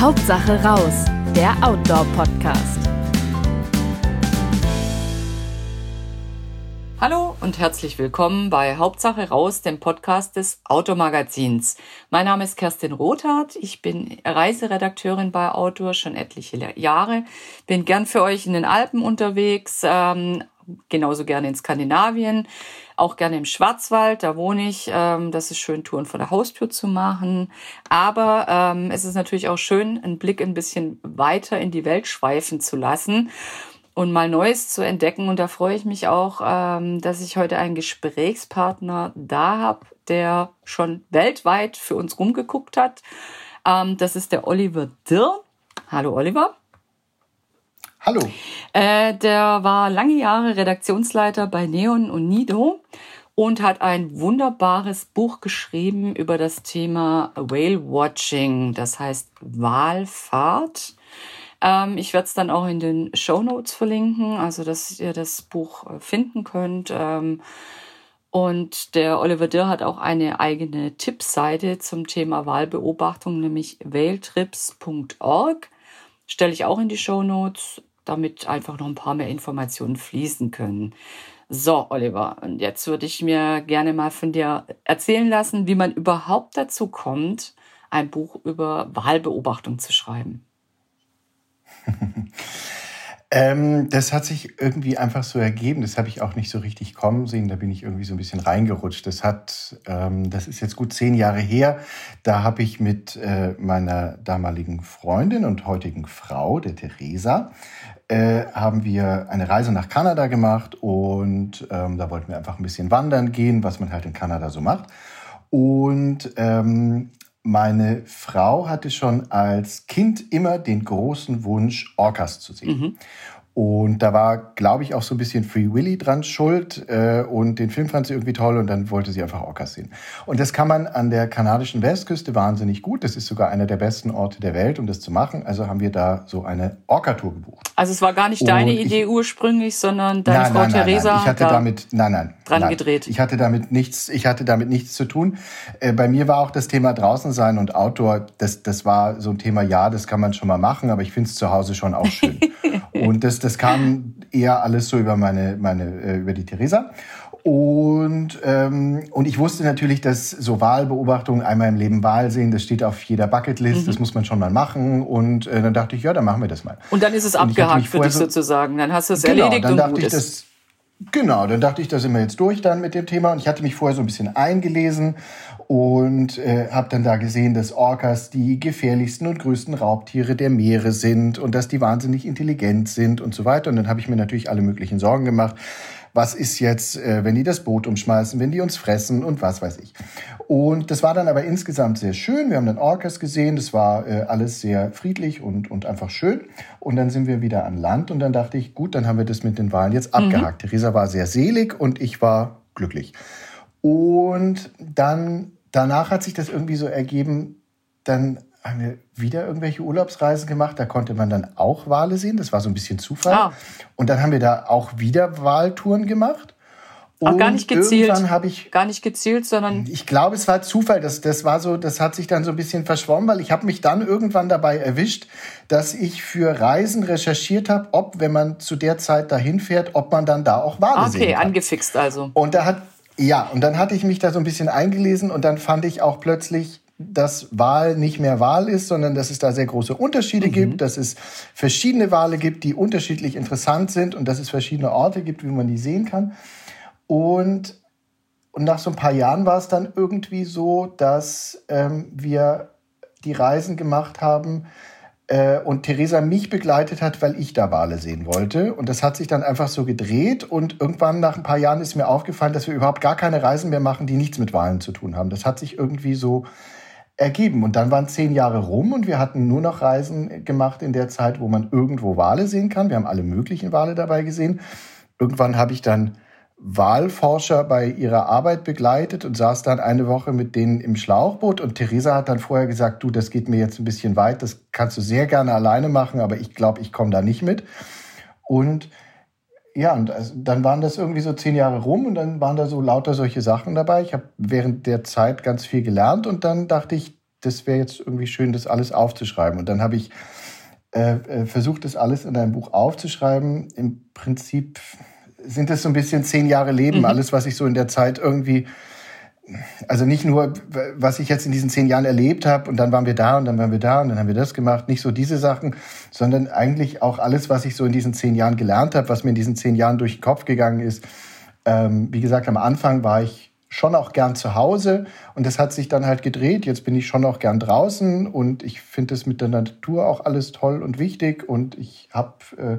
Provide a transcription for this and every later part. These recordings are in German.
Hauptsache raus, der Outdoor-Podcast. Hallo und herzlich willkommen bei Hauptsache raus, dem Podcast des Automagazins. Mein Name ist Kerstin Rothardt. Ich bin Reiseredakteurin bei Outdoor schon etliche Jahre. Bin gern für euch in den Alpen unterwegs, ähm, genauso gerne in Skandinavien, auch gerne im Schwarzwald, da wohne ich. Ähm, das ist schön, Touren vor der Haustür zu machen. Aber ähm, es ist natürlich auch schön, einen Blick ein bisschen weiter in die Welt schweifen zu lassen und mal Neues zu entdecken. Und da freue ich mich auch, ähm, dass ich heute einen Gesprächspartner da habe, der schon weltweit für uns rumgeguckt hat. Ähm, das ist der Oliver Dirr. Hallo Oliver. Hallo. Äh, der war lange Jahre Redaktionsleiter bei Neon und Nido und hat ein wunderbares Buch geschrieben über das Thema Whale Watching, das heißt Walfahrt. Ähm, ich werde es dann auch in den Show Notes verlinken, also dass ihr das Buch äh, finden könnt. Ähm, und der Oliver Dirr hat auch eine eigene Tippseite zum Thema Wahlbeobachtung, nämlich whaletrips.org. Stelle ich auch in die Show Notes damit einfach noch ein paar mehr Informationen fließen können. So, Oliver, und jetzt würde ich mir gerne mal von dir erzählen lassen, wie man überhaupt dazu kommt, ein Buch über Wahlbeobachtung zu schreiben. Ähm, das hat sich irgendwie einfach so ergeben. Das habe ich auch nicht so richtig kommen sehen. Da bin ich irgendwie so ein bisschen reingerutscht. Das hat, ähm, das ist jetzt gut zehn Jahre her. Da habe ich mit äh, meiner damaligen Freundin und heutigen Frau, der Theresa, äh, haben wir eine Reise nach Kanada gemacht und ähm, da wollten wir einfach ein bisschen wandern gehen, was man halt in Kanada so macht. Und ähm, meine Frau hatte schon als Kind immer den großen Wunsch, Orcas zu sehen. Mhm. Und da war, glaube ich, auch so ein bisschen Free Willy dran schuld. Äh, und den Film fand sie irgendwie toll und dann wollte sie einfach Orcas sehen. Und das kann man an der kanadischen Westküste wahnsinnig gut. Das ist sogar einer der besten Orte der Welt, um das zu machen. Also haben wir da so eine Orca-Tour gebucht. Also es war gar nicht deine ich, Idee ursprünglich, sondern deine nein, Frau nein, nein, Theresa nein. Ich hatte da damit, nein, nein, dran nein. gedreht. Ich hatte damit nichts, ich hatte damit nichts zu tun. Äh, bei mir war auch das Thema draußen sein und Outdoor, das, das war so ein Thema, ja, das kann man schon mal machen, aber ich finde es zu Hause schon auch schön. und das, das kam eher alles so über meine, meine, äh, über die Theresa. Und, ähm, und ich wusste natürlich, dass so Wahlbeobachtungen, einmal im Leben Wahl sehen, das steht auf jeder Bucketlist, mhm. das muss man schon mal machen. Und äh, dann dachte ich, ja, dann machen wir das mal. Und dann ist es abgehakt für dich so, sozusagen. Dann hast du es genau, erledigt dann und dachte gut ich, das, Genau, dann dachte ich, da sind wir jetzt durch dann mit dem Thema. Und ich hatte mich vorher so ein bisschen eingelesen und äh, habe dann da gesehen, dass Orcas die gefährlichsten und größten Raubtiere der Meere sind und dass die wahnsinnig intelligent sind und so weiter. Und dann habe ich mir natürlich alle möglichen Sorgen gemacht. Was ist jetzt, äh, wenn die das Boot umschmeißen, wenn die uns fressen und was weiß ich. Und das war dann aber insgesamt sehr schön. Wir haben dann Orcas gesehen. Das war äh, alles sehr friedlich und, und einfach schön. Und dann sind wir wieder an Land und dann dachte ich, gut, dann haben wir das mit den Wahlen jetzt abgehakt. Mhm. Theresa war sehr selig und ich war glücklich. Und dann danach hat sich das irgendwie so ergeben, dann haben wir wieder irgendwelche Urlaubsreisen gemacht. Da konnte man dann auch Wale sehen. Das war so ein bisschen Zufall. Ah. Und dann haben wir da auch wieder Wahltouren gemacht. Auch gar nicht gezielt. Irgendwann ich gar nicht gezielt, sondern ich glaube, es war Zufall. Das, das war so, das hat sich dann so ein bisschen verschwommen, weil ich habe mich dann irgendwann dabei erwischt, dass ich für Reisen recherchiert habe, ob, wenn man zu der Zeit dahin fährt, ob man dann da auch Wale okay, sehen kann. Okay, angefixt also. Und da hat ja, und dann hatte ich mich da so ein bisschen eingelesen und dann fand ich auch plötzlich, dass Wahl nicht mehr Wahl ist, sondern dass es da sehr große Unterschiede mhm. gibt, dass es verschiedene Wale gibt, die unterschiedlich interessant sind und dass es verschiedene Orte gibt, wie man die sehen kann. Und, und nach so ein paar Jahren war es dann irgendwie so, dass ähm, wir die Reisen gemacht haben, äh, und Theresa mich begleitet hat, weil ich da Wale sehen wollte. Und das hat sich dann einfach so gedreht. Und irgendwann nach ein paar Jahren ist mir aufgefallen, dass wir überhaupt gar keine Reisen mehr machen, die nichts mit Wahlen zu tun haben. Das hat sich irgendwie so ergeben. Und dann waren zehn Jahre rum und wir hatten nur noch Reisen gemacht in der Zeit, wo man irgendwo Wale sehen kann. Wir haben alle möglichen Wale dabei gesehen. Irgendwann habe ich dann Wahlforscher bei ihrer Arbeit begleitet und saß dann eine Woche mit denen im Schlauchboot. Und Theresa hat dann vorher gesagt, du, das geht mir jetzt ein bisschen weit, das kannst du sehr gerne alleine machen, aber ich glaube, ich komme da nicht mit. Und ja, und also, dann waren das irgendwie so zehn Jahre rum und dann waren da so lauter solche Sachen dabei. Ich habe während der Zeit ganz viel gelernt und dann dachte ich, das wäre jetzt irgendwie schön, das alles aufzuschreiben. Und dann habe ich äh, äh, versucht, das alles in einem Buch aufzuschreiben. Im Prinzip sind das so ein bisschen zehn Jahre Leben, mhm. alles, was ich so in der Zeit irgendwie also nicht nur, was ich jetzt in diesen zehn Jahren erlebt habe und dann waren wir da und dann waren wir da und dann haben wir das gemacht, nicht so diese Sachen, sondern eigentlich auch alles, was ich so in diesen zehn Jahren gelernt habe, was mir in diesen zehn Jahren durch den Kopf gegangen ist. Ähm, wie gesagt, am Anfang war ich schon auch gern zu Hause und das hat sich dann halt gedreht. Jetzt bin ich schon auch gern draußen und ich finde es mit der Natur auch alles toll und wichtig und ich habe äh,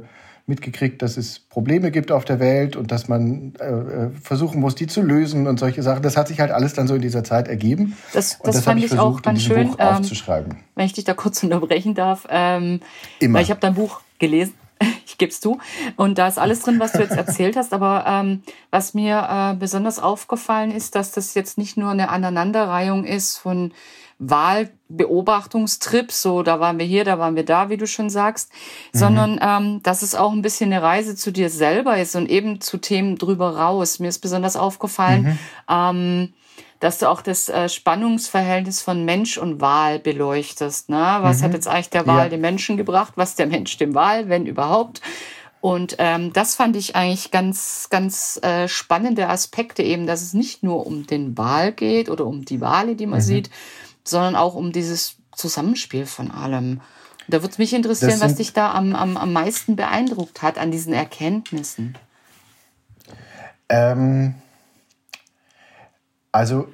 mitgekriegt, dass es Probleme gibt auf der Welt und dass man äh, äh, versuchen muss, die zu lösen und solche Sachen. Das hat sich halt alles dann so in dieser Zeit ergeben. Das, das, das fand ich, ich auch ganz schön, ähm, aufzuschreiben. Wenn ich dich da kurz unterbrechen darf, ähm, Immer. weil ich habe dein Buch gelesen. Ich gebe es zu. Und da ist alles drin, was du jetzt erzählt hast. Aber ähm, was mir äh, besonders aufgefallen ist, dass das jetzt nicht nur eine Aneinanderreihung ist von Wahlbeobachtungstrips, so da waren wir hier, da waren wir da, wie du schon sagst, mhm. sondern ähm, dass es auch ein bisschen eine Reise zu dir selber ist und eben zu Themen drüber raus. Mir ist besonders aufgefallen, mhm. ähm, dass du auch das äh, Spannungsverhältnis von Mensch und Wahl beleuchtest. Ne? Was mhm. hat jetzt eigentlich der Wahl ja. dem Menschen gebracht? Was der Mensch dem Wahl, wenn überhaupt? Und ähm, das fand ich eigentlich ganz, ganz äh, spannende Aspekte eben, dass es nicht nur um den Wahl geht oder um die Wale, die man mhm. sieht, sondern auch um dieses Zusammenspiel von allem. Da würde es mich interessieren, was dich da am, am, am meisten beeindruckt hat an diesen Erkenntnissen. Ähm, also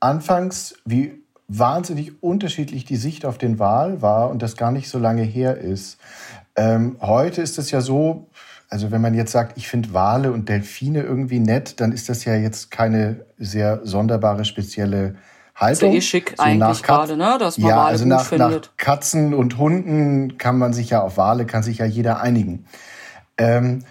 anfangs, wie wahnsinnig unterschiedlich die Sicht auf den Wal war und das gar nicht so lange her ist. Ähm, heute ist es ja so, also wenn man jetzt sagt, ich finde Wale und Delfine irgendwie nett, dann ist das ja jetzt keine sehr sonderbare, spezielle Haltung. Ist ja eh schick so eigentlich gerade, ne? Dass man ja, Wale also nach, nach, Katzen und Hunden kann man sich ja auf Wale, kann sich ja jeder einigen. Ähm,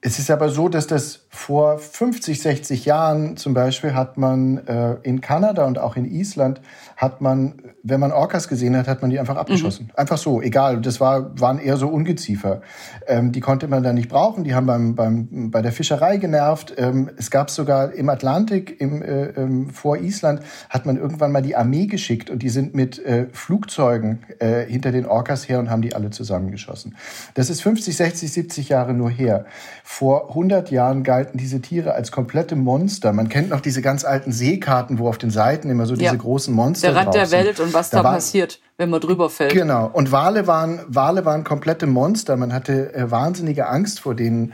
es ist aber so, dass das vor 50, 60 Jahren zum Beispiel hat man äh, in Kanada und auch in Island hat man, wenn man Orcas gesehen hat, hat man die einfach abgeschossen. Mhm. Einfach so, egal. Das war, waren eher so Ungeziefer. Ähm, die konnte man dann nicht brauchen. Die haben beim, beim, bei der Fischerei genervt. Ähm, es gab sogar im Atlantik, im, äh, ähm, vor Island, hat man irgendwann mal die Armee geschickt und die sind mit äh, Flugzeugen äh, hinter den Orcas her und haben die alle zusammengeschossen. Das ist 50, 60, 70 Jahre nur her. Vor 100 Jahren galten diese Tiere als komplette Monster. Man kennt noch diese ganz alten Seekarten, wo auf den Seiten immer so diese ja. großen Monster der Rand der Welt und was da, da passiert, wenn man drüber fällt. Genau. Und Wale waren, Wale waren komplette Monster. Man hatte äh, wahnsinnige Angst vor denen.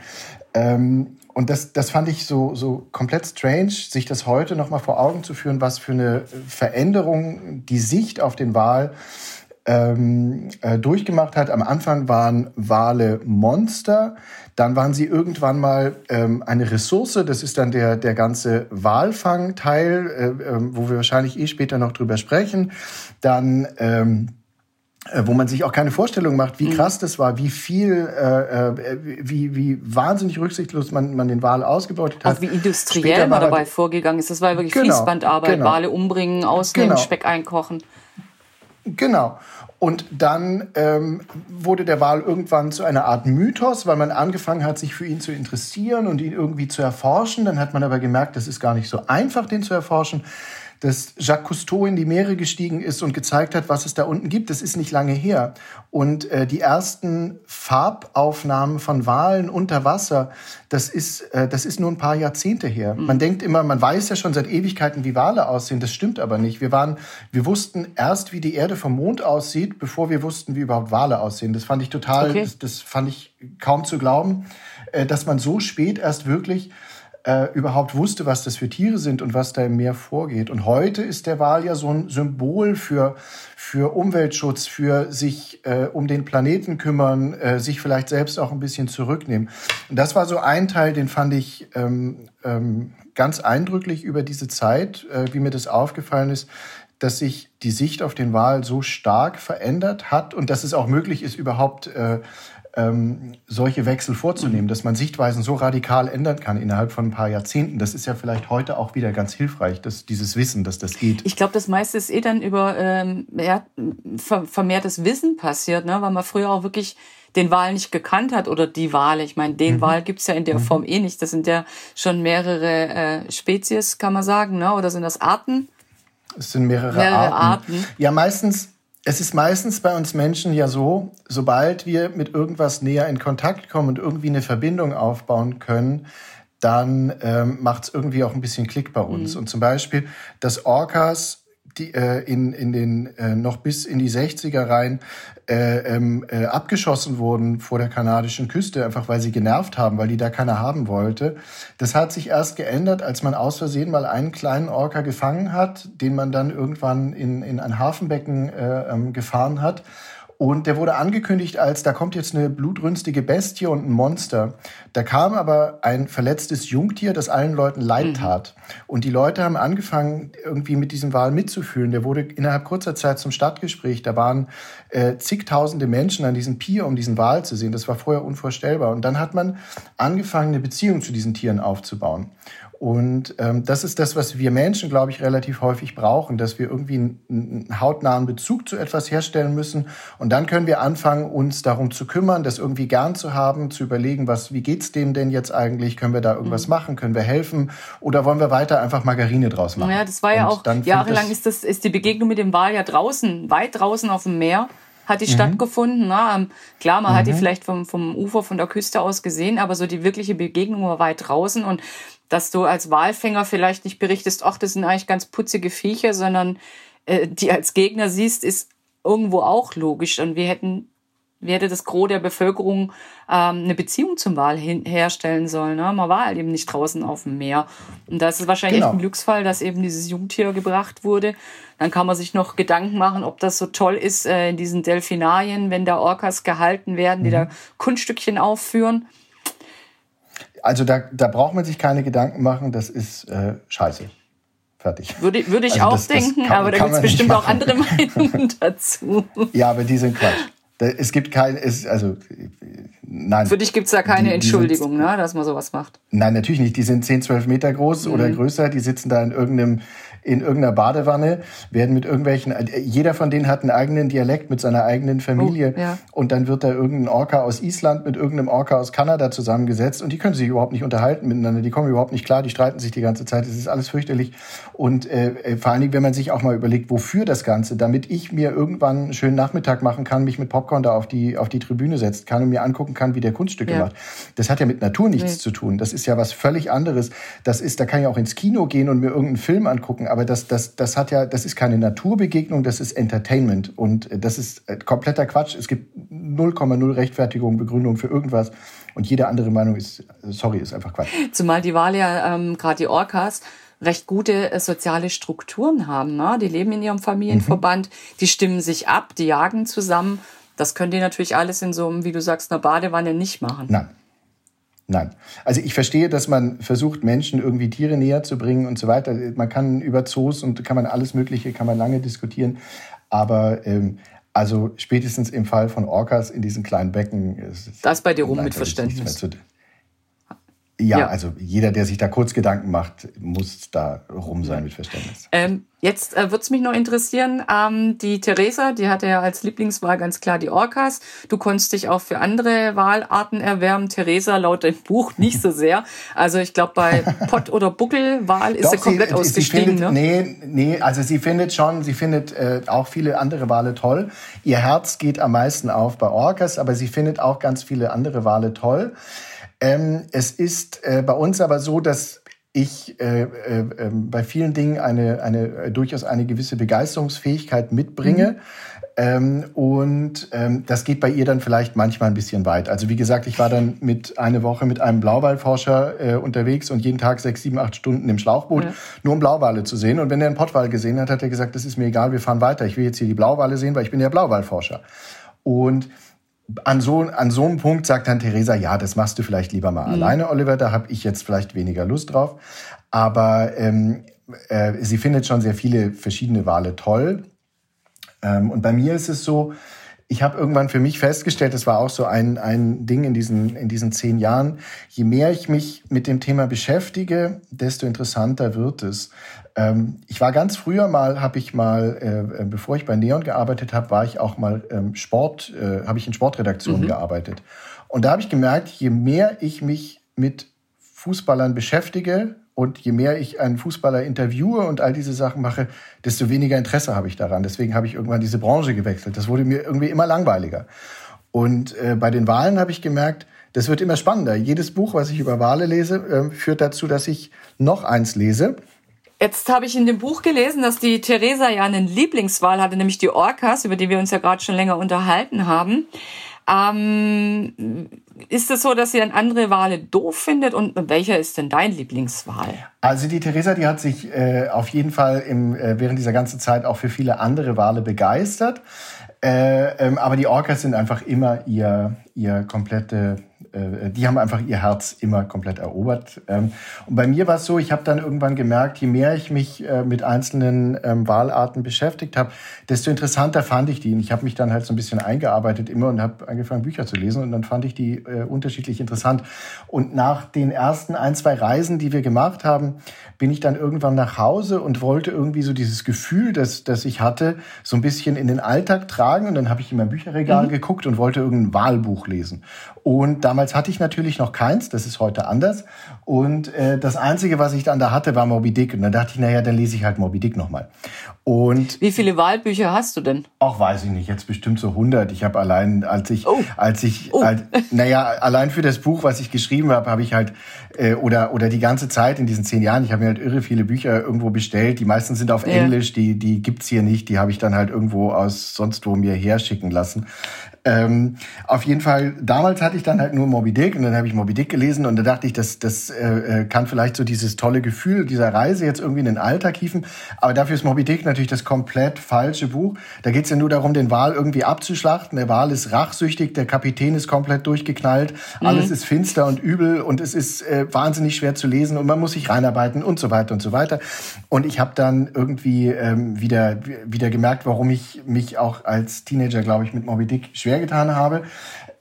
Ähm, und das, das fand ich so, so komplett strange, sich das heute nochmal vor Augen zu führen, was für eine Veränderung die Sicht auf den Wal ähm, äh, durchgemacht hat. Am Anfang waren Wale Monster. Dann waren sie irgendwann mal ähm, eine Ressource, das ist dann der, der ganze Walfangteil, äh, äh, wo wir wahrscheinlich eh später noch drüber sprechen. Dann ähm, äh, wo man sich auch keine Vorstellung macht, wie mhm. krass das war, wie viel, äh, äh, wie, wie wahnsinnig rücksichtslos man, man den Wal ausgebeutet hat. Auch wie industriell man dabei vorgegangen ist. Das war wirklich genau, Fließbandarbeit, genau. Wale umbringen, ausnehmen, genau. Speck einkochen. Genau. Und dann ähm, wurde der Wal irgendwann zu einer Art Mythos, weil man angefangen hat, sich für ihn zu interessieren und ihn irgendwie zu erforschen. Dann hat man aber gemerkt, das ist gar nicht so einfach, den zu erforschen dass Jacques Cousteau in die Meere gestiegen ist und gezeigt hat, was es da unten gibt. Das ist nicht lange her. Und äh, die ersten Farbaufnahmen von Walen unter Wasser, das ist, äh, das ist nur ein paar Jahrzehnte her. Mhm. Man denkt immer, man weiß ja schon seit Ewigkeiten, wie Wale aussehen. Das stimmt aber nicht. Wir waren, wir wussten erst, wie die Erde vom Mond aussieht, bevor wir wussten, wie überhaupt Wale aussehen. Das fand ich total, okay. das, das fand ich kaum zu glauben, äh, dass man so spät erst wirklich äh, überhaupt wusste, was das für Tiere sind und was da im Meer vorgeht. Und heute ist der Wal ja so ein Symbol für, für Umweltschutz, für sich äh, um den Planeten kümmern, äh, sich vielleicht selbst auch ein bisschen zurücknehmen. Und das war so ein Teil, den fand ich ähm, ähm, ganz eindrücklich über diese Zeit, äh, wie mir das aufgefallen ist, dass sich die Sicht auf den Wal so stark verändert hat und dass es auch möglich ist, überhaupt äh, ähm, solche Wechsel vorzunehmen, dass man Sichtweisen so radikal ändern kann innerhalb von ein paar Jahrzehnten. Das ist ja vielleicht heute auch wieder ganz hilfreich, dass dieses Wissen, dass das geht. Ich glaube, das meiste ist eh dann über ähm, ja, vermehrtes Wissen passiert, ne? weil man früher auch wirklich den Wal nicht gekannt hat oder die Wale. Ich meine, den mhm. Wal gibt's ja in der mhm. Form eh nicht. Das sind ja schon mehrere äh, Spezies, kann man sagen, ne? oder sind das Arten? Es sind mehrere, mehrere Arten. Arten. Ja, meistens, es ist meistens bei uns Menschen ja so, sobald wir mit irgendwas näher in Kontakt kommen und irgendwie eine Verbindung aufbauen können, dann ähm, macht es irgendwie auch ein bisschen Klick bei uns. Mhm. Und zum Beispiel, dass Orcas die, äh, in, in den äh, noch bis in die 60er rein äh, ähm, äh, abgeschossen wurden vor der kanadischen Küste, einfach weil sie genervt haben, weil die da keiner haben wollte. Das hat sich erst geändert, als man aus Versehen mal einen kleinen Orca gefangen hat, den man dann irgendwann in, in ein Hafenbecken äh, ähm, gefahren hat. Und der wurde angekündigt als, da kommt jetzt eine blutrünstige Bestie und ein Monster. Da kam aber ein verletztes Jungtier, das allen Leuten leid mhm. tat. Mhm. Und die Leute haben angefangen, irgendwie mit diesem Wal mitzufühlen. Der wurde innerhalb kurzer Zeit zum Stadtgespräch. Da waren äh, zigtausende Menschen an diesem Pier, um diesen Wal zu sehen. Das war vorher unvorstellbar. Und dann hat man angefangen, eine Beziehung zu diesen Tieren aufzubauen. Und ähm, das ist das, was wir Menschen, glaube ich, relativ häufig brauchen, dass wir irgendwie einen, einen, hautnahen Bezug zu etwas herstellen müssen. Und dann können wir anfangen, uns darum zu kümmern, das irgendwie gern zu haben, zu überlegen, was, wie geht's dem denn jetzt eigentlich? Können wir da irgendwas mhm. machen? Können wir helfen? Oder wollen wir weiter einfach Margarine draus machen? Ja, das war ja Und auch jahrelang ist das ist die Begegnung mit dem Wal ja draußen, weit draußen auf dem Meer hat die mhm. stattgefunden. Na, ne? ähm, klar, man mhm. hat die mhm. vielleicht vom, vom Ufer, von der Küste aus gesehen, aber so die wirkliche Begegnung war weit draußen und dass du als Walfänger vielleicht nicht berichtest, ach, das sind eigentlich ganz putzige Viecher, sondern äh, die als Gegner siehst, ist irgendwo auch logisch. Und wir hätten werde das Gros der Bevölkerung ähm, eine Beziehung zum Wal herstellen sollen. Ne? Man war halt eben nicht draußen auf dem Meer. Und da ist es wahrscheinlich genau. echt ein Glücksfall, dass eben dieses Jungtier gebracht wurde. Dann kann man sich noch Gedanken machen, ob das so toll ist äh, in diesen Delfinarien, wenn da Orcas gehalten werden, die mhm. da Kunststückchen aufführen. Also da, da braucht man sich keine Gedanken machen, das ist äh, scheiße. Fertig. Würde, würde ich also auch das, denken, das kann, aber da gibt es bestimmt auch andere Meinungen dazu. Ja, aber die sind Quatsch. Es gibt kein, es, also nein. Für dich gibt es da keine die, Entschuldigung, die sind, ne, dass man sowas macht. Nein, natürlich nicht. Die sind 10, 12 Meter groß mhm. oder größer. Die sitzen da in irgendeinem in irgendeiner Badewanne, werden mit irgendwelchen, jeder von denen hat einen eigenen Dialekt mit seiner eigenen Familie. Oh, ja. Und dann wird da irgendein Orca aus Island mit irgendeinem Orca aus Kanada zusammengesetzt und die können sich überhaupt nicht unterhalten miteinander. Die kommen überhaupt nicht klar, die streiten sich die ganze Zeit. Das ist alles fürchterlich. Und äh, äh, vor allen Dingen, wenn man sich auch mal überlegt, wofür das Ganze, damit ich mir irgendwann einen schönen Nachmittag machen kann, mich mit Popcorn da auf die, auf die Tribüne setzen kann und mir angucken kann, wie der Kunststücke ja. macht. Das hat ja mit Natur nichts nee. zu tun. Das ist ja was völlig anderes. Das ist, da kann ich auch ins Kino gehen und mir irgendeinen Film angucken, aber das, das, das hat ja, das ist keine Naturbegegnung, das ist Entertainment. Und das ist äh, kompletter Quatsch. Es gibt 0,0 Rechtfertigung, Begründung für irgendwas. Und jede andere Meinung ist, sorry, ist einfach Quatsch. Zumal die Wahl ja, ähm, gerade die Orcas, recht gute äh, soziale Strukturen haben. Ne? Die leben in ihrem Familienverband, mhm. die stimmen sich ab, die jagen zusammen. Das können die natürlich alles in so einem, wie du sagst, einer Badewanne nicht machen. Nein. Nein. Also ich verstehe, dass man versucht, Menschen irgendwie Tiere näher zu bringen und so weiter. Man kann über Zoos und kann man alles Mögliche, kann man lange diskutieren. Aber ähm, also spätestens im Fall von Orcas in diesen kleinen Becken. Ist, das bei dir rum mit Verständnis. Ja, ja, also jeder, der sich da kurz Gedanken macht, muss da rum sein mit Verständnis. Ähm, jetzt äh, würde es mich noch interessieren, ähm, die Theresa, die hatte ja als Lieblingswahl ganz klar die Orcas. Du konntest dich auch für andere Wahlarten erwärmen. Theresa laut dem Buch nicht so sehr. Also ich glaube, bei Pott- oder Buckelwahl ist Doch, sie komplett sie, ausgestiegen. Sie findet, ne? Nee, nee, also sie findet schon, sie findet äh, auch viele andere Wale toll. Ihr Herz geht am meisten auf bei Orcas, aber sie findet auch ganz viele andere Wale toll. Ähm, es ist äh, bei uns aber so, dass ich äh, äh, ähm, bei vielen Dingen eine, eine äh, durchaus eine gewisse Begeisterungsfähigkeit mitbringe. Mhm. Ähm, und ähm, das geht bei ihr dann vielleicht manchmal ein bisschen weit. Also wie gesagt, ich war dann mit eine Woche mit einem Blauwalforscher äh, unterwegs und jeden Tag sechs, sieben, acht Stunden im Schlauchboot, ja. nur um Blauwale zu sehen. Und wenn er einen Pottwal gesehen hat, hat er gesagt, das ist mir egal, wir fahren weiter. Ich will jetzt hier die Blauwale sehen, weil ich bin ja Blauwalforscher. Und an so, an so einem Punkt sagt dann Theresa, ja, das machst du vielleicht lieber mal mhm. alleine, Oliver, da habe ich jetzt vielleicht weniger Lust drauf. Aber ähm, äh, sie findet schon sehr viele verschiedene Wale toll. Ähm, und bei mir ist es so, ich habe irgendwann für mich festgestellt, das war auch so ein, ein Ding in diesen, in diesen zehn Jahren, je mehr ich mich mit dem Thema beschäftige, desto interessanter wird es. Ähm, ich war ganz früher mal, habe ich mal, äh, äh, bevor ich bei Neon gearbeitet habe, war ich auch mal ähm, Sport, äh, habe ich in Sportredaktionen mhm. gearbeitet. Und da habe ich gemerkt, je mehr ich mich mit Fußballern beschäftige und je mehr ich einen Fußballer interviewe und all diese Sachen mache, desto weniger Interesse habe ich daran. Deswegen habe ich irgendwann diese Branche gewechselt. Das wurde mir irgendwie immer langweiliger. Und äh, bei den Wahlen habe ich gemerkt, das wird immer spannender. Jedes Buch, was ich über Wale lese, äh, führt dazu, dass ich noch eins lese. Jetzt habe ich in dem Buch gelesen, dass die Theresa ja einen Lieblingswal hatte, nämlich die Orcas, über die wir uns ja gerade schon länger unterhalten haben. Ähm, ist es so, dass sie dann andere Wale doof findet und welcher ist denn dein Lieblingswal? Also die Theresa, die hat sich äh, auf jeden Fall im, äh, während dieser ganzen Zeit auch für viele andere Wale begeistert. Äh, ähm, aber die Orcas sind einfach immer ihr, ihr komplette äh, die haben einfach ihr Herz immer komplett erobert. Ähm, und bei mir war es so, ich habe dann irgendwann gemerkt, je mehr ich mich äh, mit einzelnen ähm, Wahlarten beschäftigt habe, desto interessanter fand ich die. Und ich habe mich dann halt so ein bisschen eingearbeitet immer und habe angefangen, Bücher zu lesen. Und dann fand ich die äh, unterschiedlich interessant. Und nach den ersten ein, zwei Reisen, die wir gemacht haben, bin ich dann irgendwann nach Hause und wollte irgendwie so dieses Gefühl, das, das ich hatte, so ein bisschen in den Alltag tragen. Und dann habe ich in mein Bücherregal mhm. geguckt und wollte irgendein Wahlbuch lesen. Und damals hatte ich natürlich noch keins, das ist heute anders. Und äh, das Einzige, was ich dann da hatte, war Moby Dick. Und dann dachte ich, naja, dann lese ich halt Moby Dick nochmal. Und Wie viele Wahlbücher hast du denn? Auch weiß ich nicht, jetzt bestimmt so 100. Ich habe allein, als ich, oh. als ich, oh. als, naja, allein für das Buch, was ich geschrieben habe, habe ich halt, äh, oder, oder die ganze Zeit in diesen zehn Jahren, ich habe mir halt irre viele Bücher irgendwo bestellt. Die meisten sind auf ja. Englisch, die, die gibt's hier nicht. Die habe ich dann halt irgendwo aus sonst wo mir herschicken lassen. Ähm, auf jeden Fall, damals hatte ich dann halt nur Moby Dick und dann habe ich Moby Dick gelesen und da dachte ich, das, das äh, äh, kann vielleicht so dieses tolle Gefühl dieser Reise jetzt irgendwie in den Alltag hieven. Aber dafür ist Moby Dick natürlich das komplett falsche Buch. Da geht's ja nur darum, den Wal irgendwie abzuschlachten. Der Wal ist rachsüchtig, der Kapitän ist komplett durchgeknallt, mhm. alles ist finster und übel und es ist äh, wahnsinnig schwer zu lesen und man muss sich reinarbeiten und so weiter und so weiter. Und ich habe dann irgendwie ähm, wieder, wieder gemerkt, warum ich mich auch als Teenager, glaube ich, mit Moby Dick schwer schwer getan habe.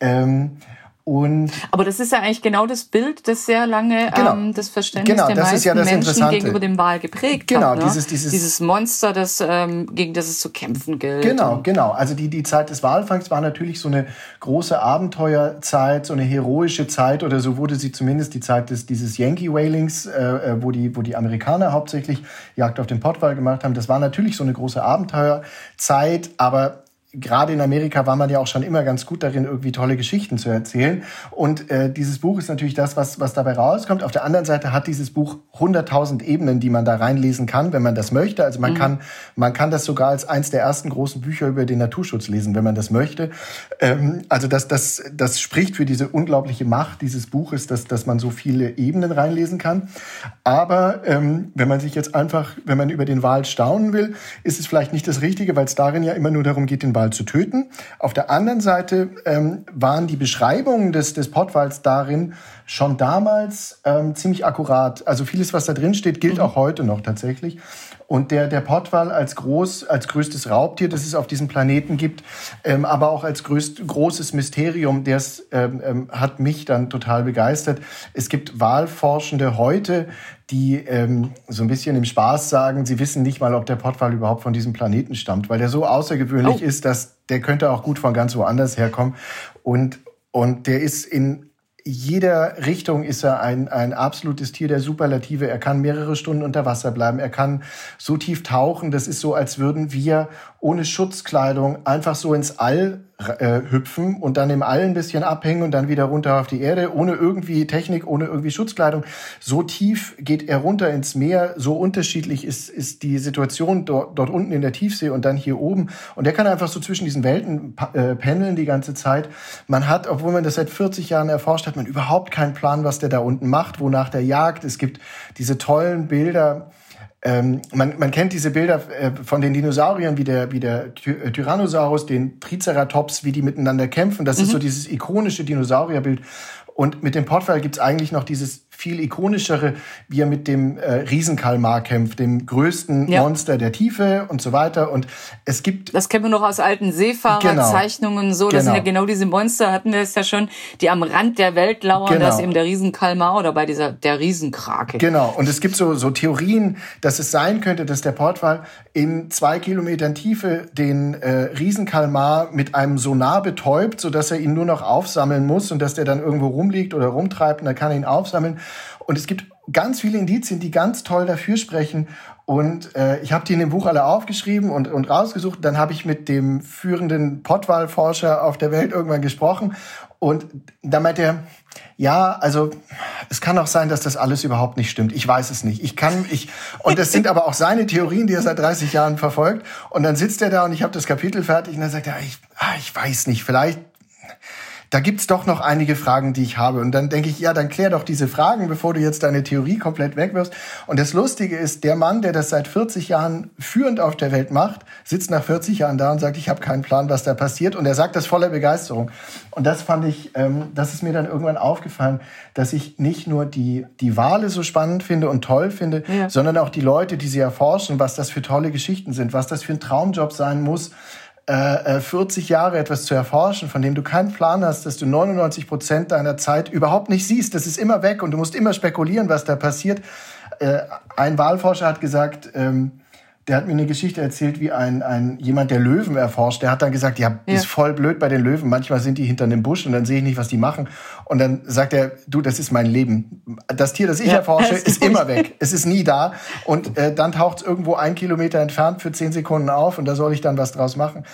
Ähm, und Aber das ist ja eigentlich genau das Bild, das sehr lange genau. ähm, das Verständnis genau, der das meisten ja das Menschen gegenüber dem Wahl geprägt genau, hat. Genau, dieses, dieses, dieses Monster, das, ähm, gegen das es zu kämpfen gilt. Genau, genau. Also die, die Zeit des Walfangs war natürlich so eine große Abenteuerzeit, so eine heroische Zeit oder so wurde sie zumindest die Zeit des, dieses Yankee Whalings, äh, äh, wo, die, wo die Amerikaner hauptsächlich Jagd auf den Pottwal gemacht haben. Das war natürlich so eine große Abenteuerzeit, aber gerade in Amerika war man ja auch schon immer ganz gut darin, irgendwie tolle Geschichten zu erzählen. Und äh, dieses Buch ist natürlich das, was, was dabei rauskommt. Auf der anderen Seite hat dieses Buch 100.000 Ebenen, die man da reinlesen kann, wenn man das möchte. Also man, mhm. kann, man kann das sogar als eins der ersten großen Bücher über den Naturschutz lesen, wenn man das möchte. Ähm, also das, das, das spricht für diese unglaubliche Macht dieses Buches, dass, dass man so viele Ebenen reinlesen kann. Aber ähm, wenn man sich jetzt einfach, wenn man über den Wal staunen will, ist es vielleicht nicht das Richtige, weil es darin ja immer nur darum geht, den Wal Pottwal zu töten. Auf der anderen Seite ähm, waren die Beschreibungen des, des Pottwals darin schon damals ähm, ziemlich akkurat. Also vieles, was da drin steht, gilt mhm. auch heute noch tatsächlich. Und der, der Pottwal als groß, als größtes Raubtier, das es auf diesem Planeten gibt, ähm, aber auch als größt, großes Mysterium, das ähm, ähm, hat mich dann total begeistert. Es gibt Walforschende heute, die ähm, so ein bisschen im Spaß sagen, sie wissen nicht mal, ob der Pottwal überhaupt von diesem Planeten stammt, weil der so außergewöhnlich oh. ist, dass der könnte auch gut von ganz woanders herkommen. Und, und der ist in jeder Richtung ist er ein, ein absolutes Tier der Superlative. Er kann mehrere Stunden unter Wasser bleiben. Er kann so tief tauchen. Das ist so, als würden wir ohne Schutzkleidung einfach so ins All äh, hüpfen und dann im All ein bisschen abhängen und dann wieder runter auf die Erde, ohne irgendwie Technik, ohne irgendwie Schutzkleidung. So tief geht er runter ins Meer, so unterschiedlich ist, ist die Situation dort, dort unten in der Tiefsee und dann hier oben. Und er kann einfach so zwischen diesen Welten äh, pendeln die ganze Zeit. Man hat, obwohl man das seit 40 Jahren erforscht hat, man überhaupt keinen Plan, was der da unten macht, wonach der jagt. Es gibt diese tollen Bilder, ähm, man, man kennt diese Bilder äh, von den Dinosauriern, wie der, wie der äh, Tyrannosaurus, den Triceratops, wie die miteinander kämpfen. Das mhm. ist so dieses ikonische Dinosaurierbild. Und mit dem Portfall gibt's eigentlich noch dieses viel ikonischere, wie er mit dem äh, Riesenkalmar kämpft, dem größten ja. Monster der Tiefe und so weiter. Und es gibt. Das kennen wir noch aus alten Seefahrerzeichnungen genau. so. Das genau. sind ja genau diese Monster, hatten wir es ja schon, die am Rand der Welt lauern. Genau. Da ist eben der Riesenkalmar oder bei dieser, der Riesenkrake. Genau. Und es gibt so, so Theorien, dass es sein könnte, dass der Portwal in zwei Kilometern Tiefe den äh, Riesenkalmar mit einem Sonar betäubt, sodass er ihn nur noch aufsammeln muss und dass der dann irgendwo rumliegt oder rumtreibt und dann kann er ihn aufsammeln. Und es gibt ganz viele Indizien, die ganz toll dafür sprechen. Und äh, ich habe die in dem Buch alle aufgeschrieben und, und rausgesucht. Dann habe ich mit dem führenden Pottwal-Forscher auf der Welt irgendwann gesprochen. Und da meinte er, ja, also es kann auch sein, dass das alles überhaupt nicht stimmt. Ich weiß es nicht. Ich kann ich und das sind aber auch seine Theorien, die er seit 30 Jahren verfolgt. Und dann sitzt er da und ich habe das Kapitel fertig und dann sagt er, ich, ah, ich weiß nicht, vielleicht da gibt's doch noch einige Fragen, die ich habe. Und dann denke ich, ja, dann klär doch diese Fragen, bevor du jetzt deine Theorie komplett wegwirfst. Und das Lustige ist, der Mann, der das seit 40 Jahren führend auf der Welt macht, sitzt nach 40 Jahren da und sagt, ich habe keinen Plan, was da passiert. Und er sagt das voller Begeisterung. Und das fand ich, ähm, das ist mir dann irgendwann aufgefallen, dass ich nicht nur die, die Wale so spannend finde und toll finde, ja. sondern auch die Leute, die sie erforschen, was das für tolle Geschichten sind, was das für ein Traumjob sein muss, 40 äh, Jahre etwas zu erforschen, von dem du keinen Plan hast, dass du 99 Prozent deiner Zeit überhaupt nicht siehst. Das ist immer weg und du musst immer spekulieren, was da passiert. Äh, ein Wahlforscher hat gesagt, ähm, der hat mir eine Geschichte erzählt, wie ein, ein jemand, der Löwen erforscht. Der hat dann gesagt, ja, ja, ist voll blöd bei den Löwen. Manchmal sind die hinter einem Busch und dann sehe ich nicht, was die machen. Und dann sagt er, du, das ist mein Leben. Das Tier, das ich ja, erforsche, ist, ist immer weg. Es ist nie da. Und äh, dann taucht es irgendwo ein Kilometer entfernt für zehn Sekunden auf und da soll ich dann was draus machen.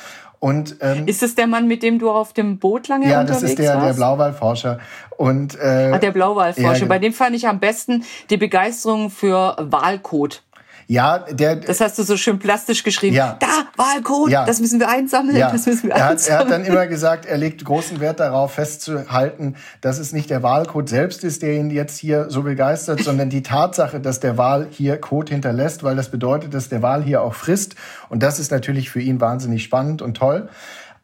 Und, ähm, ist es der Mann, mit dem du auf dem Boot lange ja, unterwegs warst? Ja, das ist der, der Blauwalforscher. Und, äh, ah, der Blauwalforscher. Ja, genau. Bei dem fand ich am besten die Begeisterung für Wahlcode. Ja, der. Das hast du so schön plastisch geschrieben. Ja. Da, Wahlcode, ja. das müssen wir einsammeln, ja. das müssen wir er einsammeln. Hat, er hat dann immer gesagt, er legt großen Wert darauf festzuhalten, dass es nicht der Wahlcode selbst ist, der ihn jetzt hier so begeistert, sondern die Tatsache, dass der Wahl hier Code hinterlässt, weil das bedeutet, dass der Wahl hier auch frisst. Und das ist natürlich für ihn wahnsinnig spannend und toll.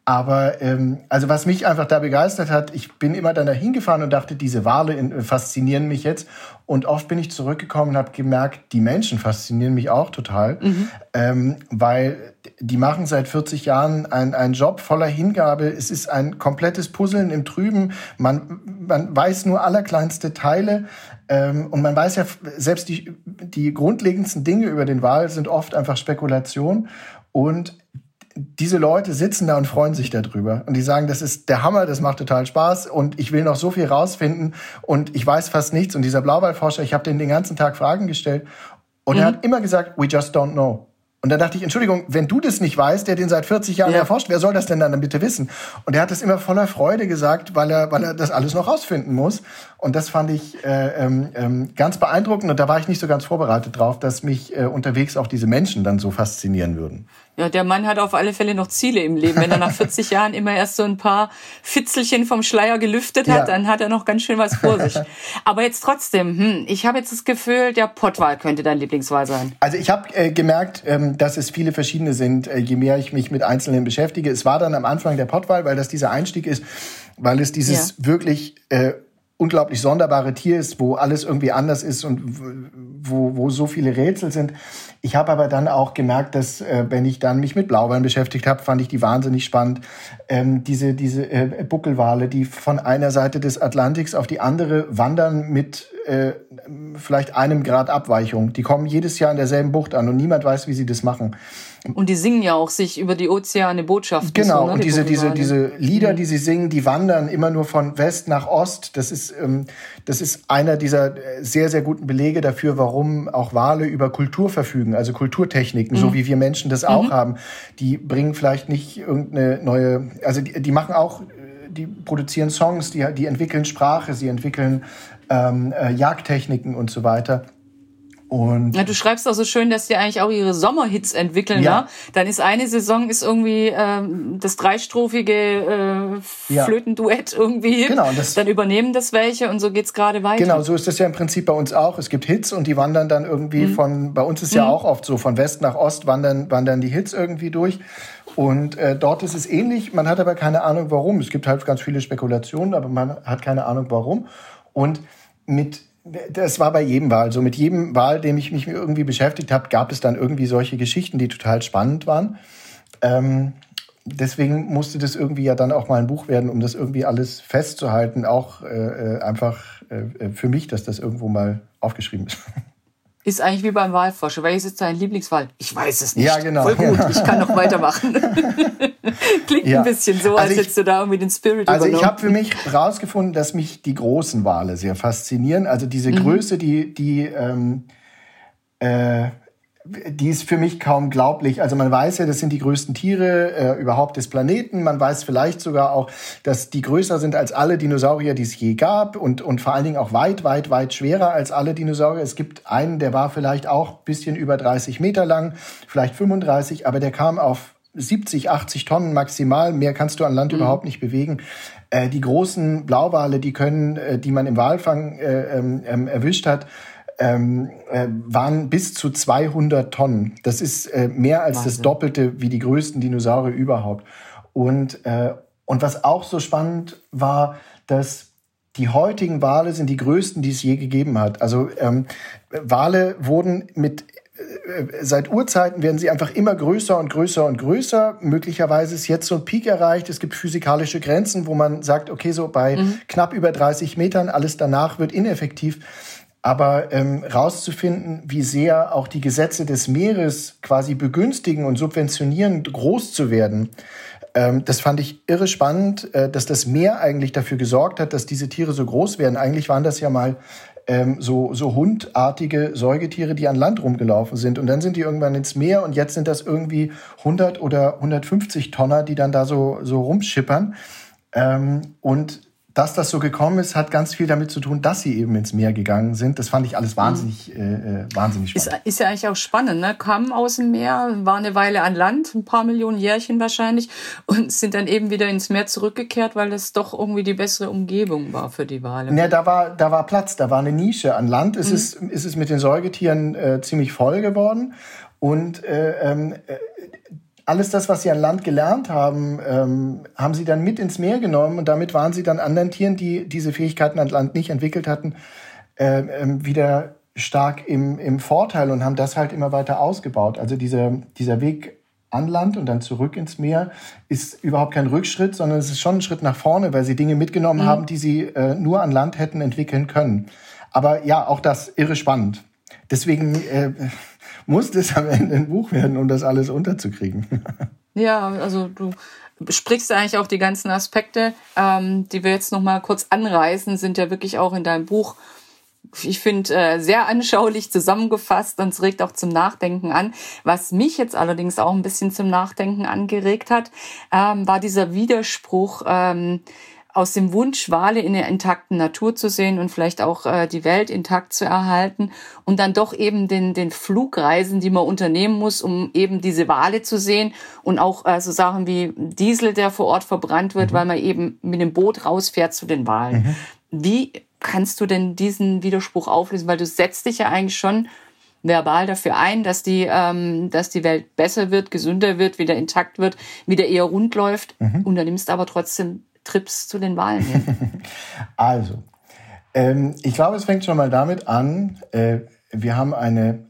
Aber ähm, also was mich einfach da begeistert hat, ich bin immer dann dahin gefahren und dachte, diese Wale in, faszinieren mich jetzt. Und oft bin ich zurückgekommen und habe gemerkt, die Menschen faszinieren mich auch total, mhm. ähm, weil die machen seit 40 Jahren einen Job voller Hingabe. Es ist ein komplettes Puzzeln im Trüben. Man, man weiß nur allerkleinste Teile. Ähm, und man weiß ja, selbst die, die grundlegendsten Dinge über den Wal sind oft einfach Spekulation. Und diese Leute sitzen da und freuen sich darüber. Und die sagen, das ist der Hammer, das macht total Spaß und ich will noch so viel rausfinden und ich weiß fast nichts. Und dieser Blauwaldforscher, ich habe den den ganzen Tag Fragen gestellt und mhm. er hat immer gesagt, we just don't know. Und dann dachte ich, Entschuldigung, wenn du das nicht weißt, der den seit 40 Jahren ja. erforscht, wer soll das denn dann bitte wissen? Und er hat das immer voller Freude gesagt, weil er, weil er das alles noch rausfinden muss. Und das fand ich äh, ähm, ähm, ganz beeindruckend. Und da war ich nicht so ganz vorbereitet drauf, dass mich äh, unterwegs auch diese Menschen dann so faszinieren würden. Ja, der Mann hat auf alle Fälle noch Ziele im Leben. Wenn er nach 40 Jahren immer erst so ein paar Fitzelchen vom Schleier gelüftet hat, ja. dann hat er noch ganz schön was vor sich. Aber jetzt trotzdem, hm, ich habe jetzt das Gefühl, der Pottwal könnte dein Lieblingswahl sein. Also ich habe äh, gemerkt, ähm, dass es viele verschiedene sind, äh, je mehr ich mich mit Einzelnen beschäftige. Es war dann am Anfang der Pottwal, weil das dieser Einstieg ist, weil es dieses ja. wirklich äh, unglaublich sonderbare Tier ist, wo alles irgendwie anders ist und wo, wo so viele Rätsel sind. Ich habe aber dann auch gemerkt, dass äh, wenn ich dann mich mit Blaubeeren beschäftigt habe, fand ich die wahnsinnig spannend. Ähm, diese diese äh, Buckelwale, die von einer Seite des Atlantiks auf die andere wandern mit äh, vielleicht einem Grad Abweichung. Die kommen jedes Jahr in derselben Bucht an und niemand weiß, wie sie das machen. Und die singen ja auch sich über die Ozeane Botschaften. Genau, so, ne? und die diese, diese, diese Lieder, mhm. die sie singen, die wandern immer nur von West nach Ost. Das ist, ähm, das ist einer dieser äh, sehr, sehr guten Belege dafür, warum auch Wale über Kultur verfügen, also Kulturtechniken, mhm. so wie wir Menschen das auch mhm. haben. Die bringen vielleicht nicht irgendeine neue, also die, die machen auch die produzieren Songs, die, die entwickeln Sprache, sie entwickeln ähm, äh, Jagdtechniken und so weiter. Und ja, du schreibst auch so schön, dass die eigentlich auch ihre Sommerhits entwickeln. Ja. Ne? Dann ist eine Saison ist irgendwie ähm, das dreistrophige äh, ja. Flötenduett irgendwie. Genau. Das, dann übernehmen das welche und so geht's gerade weiter. Genau, so ist das ja im Prinzip bei uns auch. Es gibt Hits und die wandern dann irgendwie mhm. von. Bei uns ist ja mhm. auch oft so von West nach Ost wandern wandern die Hits irgendwie durch. Und äh, dort ist es ähnlich. Man hat aber keine Ahnung, warum. Es gibt halt ganz viele Spekulationen, aber man hat keine Ahnung, warum. Und mit das war bei jedem Wahl. So mit jedem Wahl, dem ich mich irgendwie beschäftigt habe, gab es dann irgendwie solche Geschichten, die total spannend waren. Ähm, deswegen musste das irgendwie ja dann auch mal ein Buch werden, um das irgendwie alles festzuhalten. Auch äh, äh einfach äh, für mich, dass das irgendwo mal aufgeschrieben ist. Ist eigentlich wie beim Wahlforscher. Welches ist dein Lieblingswahl? Ich weiß es nicht. Ja, genau. Voll gut, ich kann noch weitermachen. Klingt ja. ein bisschen so, als also hättest du da irgendwie den Spirit Also übernommen. ich habe für mich herausgefunden, dass mich die großen Wale sehr faszinieren. Also diese mhm. Größe, die, die ähm, äh, die ist für mich kaum glaublich. Also man weiß ja, das sind die größten Tiere äh, überhaupt des Planeten. Man weiß vielleicht sogar auch, dass die größer sind als alle Dinosaurier, die es je gab und, und vor allen Dingen auch weit, weit, weit schwerer als alle Dinosaurier. Es gibt einen, der war vielleicht auch bisschen über 30 Meter lang, vielleicht 35, aber der kam auf 70, 80 Tonnen maximal. Mehr kannst du an Land mhm. überhaupt nicht bewegen. Äh, die großen Blauwale, die können, äh, die man im Walfang äh, ähm, ähm erwischt hat, ähm, äh, waren bis zu 200 Tonnen. Das ist äh, mehr als Wahnsinn. das Doppelte wie die größten Dinosaurier überhaupt. Und, äh, und was auch so spannend war, dass die heutigen Wale sind die größten, die es je gegeben hat. Also ähm, Wale wurden mit seit Urzeiten werden sie einfach immer größer und größer und größer. Möglicherweise ist jetzt so ein Peak erreicht. Es gibt physikalische Grenzen, wo man sagt, okay, so bei mhm. knapp über 30 Metern, alles danach wird ineffektiv. Aber ähm, rauszufinden, wie sehr auch die Gesetze des Meeres quasi begünstigen und subventionieren, groß zu werden, ähm, das fand ich irre spannend, äh, dass das Meer eigentlich dafür gesorgt hat, dass diese Tiere so groß werden. Eigentlich waren das ja mal ähm, so, so hundartige Säugetiere, die an Land rumgelaufen sind. Und dann sind die irgendwann ins Meer und jetzt sind das irgendwie 100 oder 150 Tonner, die dann da so, so rumschippern. Ähm, und dass das so gekommen ist, hat ganz viel damit zu tun, dass sie eben ins Meer gegangen sind. Das fand ich alles wahnsinnig, mhm. äh, äh, wahnsinnig spannend. Ist, ist ja eigentlich auch spannend, ne? Kamen aus dem Meer, war eine Weile an Land, ein paar Millionen Jährchen wahrscheinlich, und sind dann eben wieder ins Meer zurückgekehrt, weil das doch irgendwie die bessere Umgebung war für die Wale. Ne, da war, da war Platz, da war eine Nische. An Land ist, mhm. es, ist es mit den Säugetieren äh, ziemlich voll geworden. Und äh, ähm, äh, alles das, was sie an Land gelernt haben, ähm, haben sie dann mit ins Meer genommen und damit waren sie dann anderen Tieren, die diese Fähigkeiten an Land nicht entwickelt hatten, äh, äh, wieder stark im, im Vorteil und haben das halt immer weiter ausgebaut. Also dieser, dieser Weg an Land und dann zurück ins Meer ist überhaupt kein Rückschritt, sondern es ist schon ein Schritt nach vorne, weil sie Dinge mitgenommen mhm. haben, die sie äh, nur an Land hätten entwickeln können. Aber ja, auch das irre spannend. Deswegen äh, musste es am Ende ein Buch werden, um das alles unterzukriegen. Ja, also du sprichst eigentlich auch die ganzen Aspekte, ähm, die wir jetzt noch mal kurz anreißen, sind ja wirklich auch in deinem Buch ich finde, äh, sehr anschaulich zusammengefasst und es regt auch zum Nachdenken an. Was mich jetzt allerdings auch ein bisschen zum Nachdenken angeregt hat, ähm, war dieser Widerspruch, ähm, aus dem Wunsch, Wale in der intakten Natur zu sehen und vielleicht auch äh, die Welt intakt zu erhalten und dann doch eben den, den Flugreisen, die man unternehmen muss, um eben diese Wale zu sehen und auch äh, so Sachen wie Diesel, der vor Ort verbrannt wird, mhm. weil man eben mit dem Boot rausfährt zu den Walen. Mhm. Wie kannst du denn diesen Widerspruch auflösen? Weil du setzt dich ja eigentlich schon verbal dafür ein, dass die, ähm, dass die Welt besser wird, gesünder wird, wieder intakt wird, wieder eher rund läuft, mhm. unternimmst aber trotzdem Trips zu den Wahlen hin? also, ähm, ich glaube, es fängt schon mal damit an, äh, wir haben eine,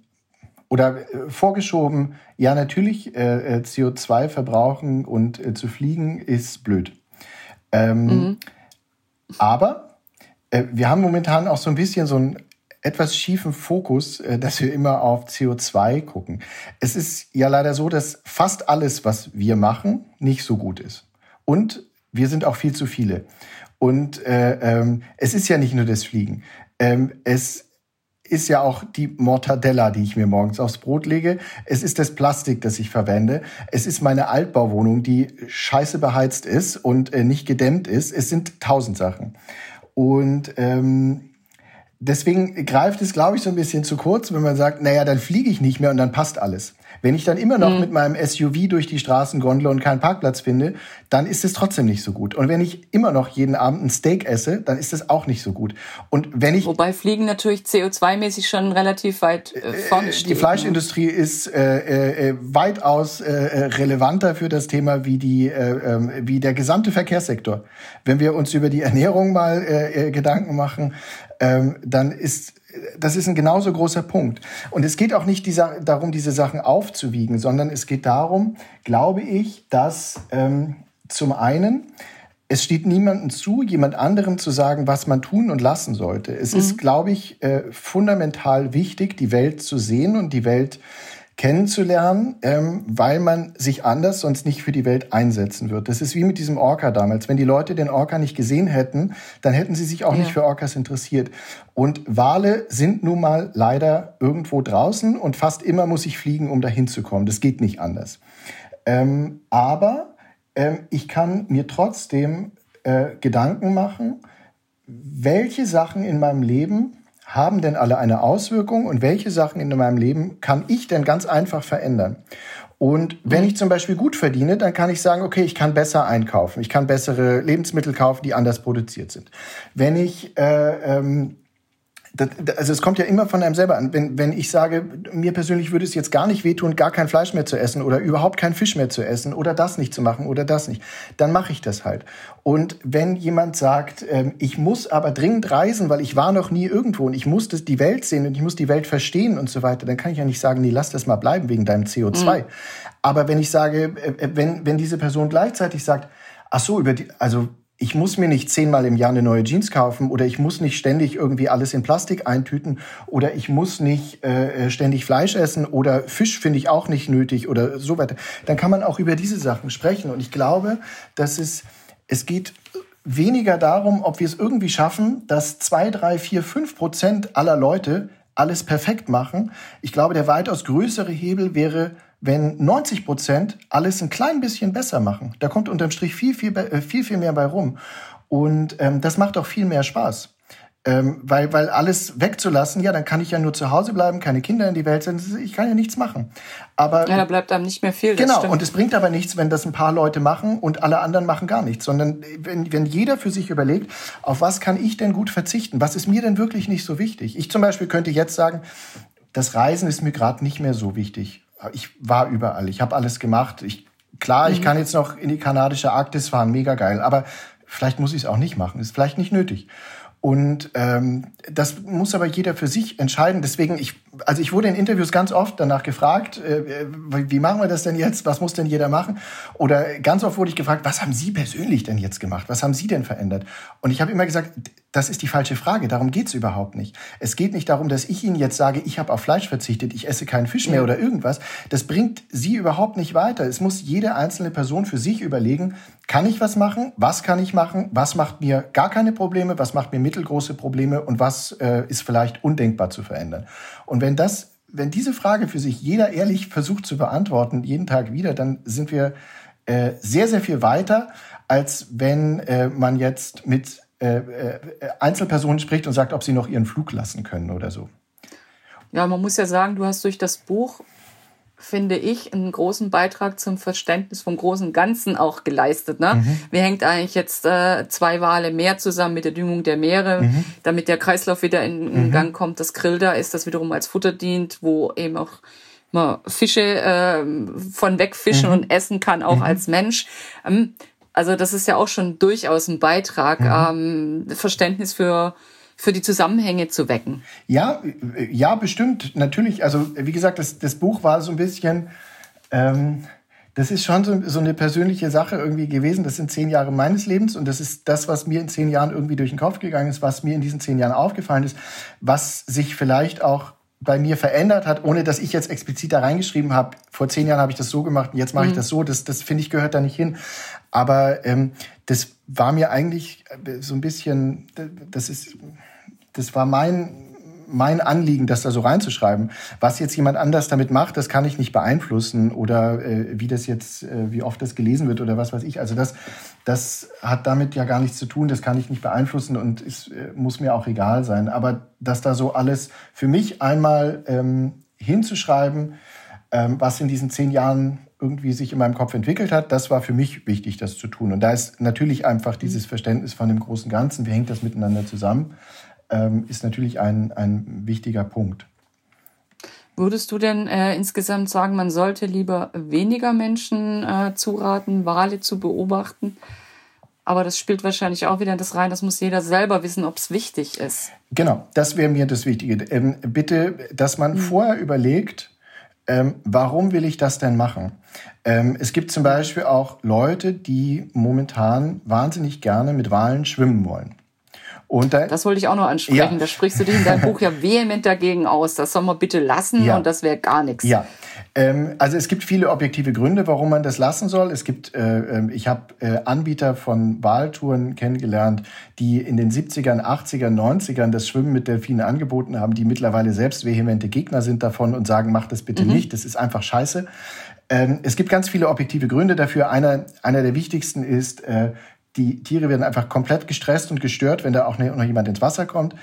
oder äh, vorgeschoben, ja, natürlich, äh, äh CO2 verbrauchen und äh, zu fliegen ist blöd. Ähm, mhm. Aber äh, wir haben momentan auch so ein bisschen so einen etwas schiefen Fokus, dass wir immer auf CO2 gucken. Es ist ja leider so, dass fast alles, was wir machen, nicht so gut ist. Und wir sind auch viel zu viele. Und äh, ähm, es ist ja nicht nur das Fliegen. Ähm, es ist ja auch die Mortadella, die ich mir morgens aufs Brot lege. Es ist das Plastik, das ich verwende. Es ist meine Altbauwohnung, die scheiße beheizt ist und äh, nicht gedämmt ist. Es sind tausend Sachen. Und ähm, deswegen greift es, glaube ich, so ein bisschen zu kurz, wenn man sagt, naja, dann fliege ich nicht mehr und dann passt alles. Wenn ich dann immer noch mhm. mit meinem SUV durch die Straßen gondle und keinen Parkplatz finde, dann ist es trotzdem nicht so gut. Und wenn ich immer noch jeden Abend ein Steak esse, dann ist es auch nicht so gut. Und wenn ich wobei Fliegen natürlich CO2-mäßig schon relativ weit äh, vorne steht. Die ne? Fleischindustrie ist äh, äh, weitaus äh, relevanter für das Thema wie die äh, ähm, wie der gesamte Verkehrssektor. Wenn wir uns über die Ernährung mal äh, äh Gedanken machen, ähm, dann ist das ist ein genauso großer Punkt. Und es geht auch nicht dieser, darum, diese Sachen aufzuwiegen, sondern es geht darum, glaube ich, dass ähm, zum einen es steht niemandem zu, jemand anderem zu sagen, was man tun und lassen sollte. Es mhm. ist, glaube ich, äh, fundamental wichtig, die Welt zu sehen und die Welt kennenzulernen, ähm, weil man sich anders sonst nicht für die Welt einsetzen wird. Das ist wie mit diesem Orca damals. Wenn die Leute den Orca nicht gesehen hätten, dann hätten sie sich auch ja. nicht für Orcas interessiert. Und Wale sind nun mal leider irgendwo draußen und fast immer muss ich fliegen, um dahin zu kommen. Das geht nicht anders. Ähm, aber ähm, ich kann mir trotzdem äh, Gedanken machen, welche Sachen in meinem Leben haben denn alle eine Auswirkung und welche Sachen in meinem Leben kann ich denn ganz einfach verändern? Und wenn mhm. ich zum Beispiel gut verdiene, dann kann ich sagen, okay, ich kann besser einkaufen, ich kann bessere Lebensmittel kaufen, die anders produziert sind. Wenn ich äh, ähm, das, also es kommt ja immer von einem selber an. Wenn, wenn ich sage, mir persönlich würde es jetzt gar nicht wehtun, gar kein Fleisch mehr zu essen oder überhaupt keinen Fisch mehr zu essen oder das nicht zu machen oder das nicht, dann mache ich das halt. Und wenn jemand sagt, ähm, ich muss aber dringend reisen, weil ich war noch nie irgendwo und ich muss das, die Welt sehen und ich muss die Welt verstehen und so weiter, dann kann ich ja nicht sagen, nee, lass das mal bleiben wegen deinem CO2. Mhm. Aber wenn ich sage, äh, äh, wenn, wenn diese Person gleichzeitig sagt, ach so, über die, also ich muss mir nicht zehnmal im Jahr eine neue Jeans kaufen oder ich muss nicht ständig irgendwie alles in Plastik eintüten oder ich muss nicht äh, ständig Fleisch essen oder Fisch finde ich auch nicht nötig oder so weiter. Dann kann man auch über diese Sachen sprechen. Und ich glaube, dass es, es geht weniger darum, ob wir es irgendwie schaffen, dass zwei, drei, vier, fünf Prozent aller Leute alles perfekt machen. Ich glaube, der weitaus größere Hebel wäre, wenn 90 Prozent alles ein klein bisschen besser machen. Da kommt unterm Strich viel, viel, äh, viel, viel mehr bei rum. Und ähm, das macht auch viel mehr Spaß. Ähm, weil, weil alles wegzulassen, ja, dann kann ich ja nur zu Hause bleiben, keine Kinder in die Welt senden, ich kann ja nichts machen. Aber ja, da bleibt einem nicht mehr viel. Genau, und es bringt aber nichts, wenn das ein paar Leute machen und alle anderen machen gar nichts, sondern wenn, wenn jeder für sich überlegt, auf was kann ich denn gut verzichten, was ist mir denn wirklich nicht so wichtig. Ich zum Beispiel könnte jetzt sagen, das Reisen ist mir gerade nicht mehr so wichtig ich war überall, ich habe alles gemacht. Ich, klar, mhm. ich kann jetzt noch in die kanadische Arktis fahren, mega geil, aber vielleicht muss ich es auch nicht machen, ist vielleicht nicht nötig. Und ähm, das muss aber jeder für sich entscheiden. Deswegen, ich, also ich wurde in Interviews ganz oft danach gefragt, äh, wie machen wir das denn jetzt? Was muss denn jeder machen? Oder ganz oft wurde ich gefragt, was haben Sie persönlich denn jetzt gemacht? Was haben Sie denn verändert? Und ich habe immer gesagt, das ist die falsche Frage. Darum geht's überhaupt nicht. Es geht nicht darum, dass ich Ihnen jetzt sage, ich habe auf Fleisch verzichtet, ich esse keinen Fisch mehr oder irgendwas. Das bringt Sie überhaupt nicht weiter. Es muss jede einzelne Person für sich überlegen, kann ich was machen? Was kann ich machen? Was macht mir gar keine Probleme? Was macht mir mittelgroße Probleme? Und was äh, ist vielleicht undenkbar zu verändern? Und wenn das, wenn diese Frage für sich jeder ehrlich versucht zu beantworten, jeden Tag wieder, dann sind wir äh, sehr, sehr viel weiter, als wenn äh, man jetzt mit äh, äh, Einzelpersonen spricht und sagt, ob sie noch ihren Flug lassen können oder so. Ja, man muss ja sagen, du hast durch das Buch finde ich, einen großen Beitrag zum Verständnis vom großen Ganzen auch geleistet. Ne? Mhm. Wie hängt eigentlich jetzt äh, zwei Wale mehr zusammen mit der Düngung der Meere, mhm. damit der Kreislauf wieder in, in mhm. Gang kommt, das Grill da ist, das wiederum als Futter dient, wo eben auch man Fische äh, von wegfischen mhm. und essen kann, auch mhm. als Mensch. Ähm, also das ist ja auch schon durchaus ein Beitrag, mhm. ähm, Verständnis für für die Zusammenhänge zu wecken. Ja, ja, bestimmt, natürlich. Also wie gesagt, das, das Buch war so ein bisschen, ähm, das ist schon so, so eine persönliche Sache irgendwie gewesen. Das sind zehn Jahre meines Lebens und das ist das, was mir in zehn Jahren irgendwie durch den Kopf gegangen ist, was mir in diesen zehn Jahren aufgefallen ist, was sich vielleicht auch bei mir verändert hat, ohne dass ich jetzt explizit da reingeschrieben habe, vor zehn Jahren habe ich das so gemacht und jetzt mache mhm. ich das so, das, das finde ich gehört da nicht hin. Aber ähm, das war mir eigentlich äh, so ein bisschen, das ist, das war mein, mein Anliegen, das da so reinzuschreiben. Was jetzt jemand anders damit macht, das kann ich nicht beeinflussen oder äh, wie das jetzt, äh, wie oft das gelesen wird oder was weiß ich. Also das, das hat damit ja gar nichts zu tun, das kann ich nicht beeinflussen und es äh, muss mir auch egal sein. Aber dass da so alles für mich einmal ähm, hinzuschreiben, ähm, was in diesen zehn Jahren irgendwie sich in meinem Kopf entwickelt hat, das war für mich wichtig, das zu tun. Und da ist natürlich einfach dieses Verständnis von dem großen Ganzen, wie hängt das miteinander zusammen, ähm, ist natürlich ein, ein wichtiger Punkt. Würdest du denn äh, insgesamt sagen, man sollte lieber weniger Menschen äh, zuraten, Wale zu beobachten? Aber das spielt wahrscheinlich auch wieder in das rein, das muss jeder selber wissen, ob es wichtig ist. Genau, das wäre mir das Wichtige. Ähm, bitte, dass man mhm. vorher überlegt, ähm, warum will ich das denn machen? Ähm, es gibt zum Beispiel auch Leute, die momentan wahnsinnig gerne mit Walen schwimmen wollen. Und da, das wollte ich auch noch ansprechen. Ja. Da sprichst du dich in deinem Buch ja vehement dagegen aus. Das soll man bitte lassen ja. und das wäre gar nichts. Ja, ähm, also es gibt viele objektive Gründe, warum man das lassen soll. Es gibt, äh, ähm, ich habe äh, Anbieter von Wahltouren kennengelernt, die in den 70ern, 80ern, 90ern das Schwimmen mit Delfinen angeboten haben, die mittlerweile selbst vehemente Gegner sind davon und sagen, mach das bitte mhm. nicht, das ist einfach scheiße. Ähm, es gibt ganz viele objektive Gründe dafür. Einer, einer der wichtigsten ist, äh, die Tiere werden einfach komplett gestresst und gestört, wenn da auch noch jemand ins Wasser kommt.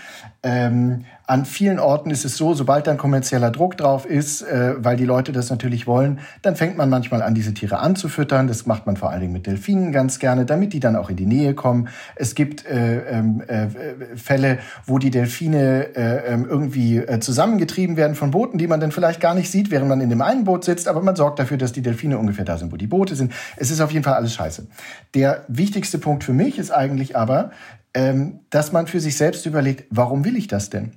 Ähm, an vielen Orten ist es so, sobald dann kommerzieller Druck drauf ist, äh, weil die Leute das natürlich wollen, dann fängt man manchmal an, diese Tiere anzufüttern. Das macht man vor allen Dingen mit Delfinen ganz gerne, damit die dann auch in die Nähe kommen. Es gibt äh, ähm, äh, Fälle, wo die Delfine äh, ähm, irgendwie äh, zusammengetrieben werden von Booten, die man dann vielleicht gar nicht sieht, während man in dem einen Boot sitzt, aber man sorgt dafür, dass die Delfine ungefähr da sind, wo die Boote sind. Es ist auf jeden Fall alles scheiße. Der wichtigste Punkt für mich ist eigentlich aber, ähm, dass man für sich selbst überlegt, warum will ich das denn?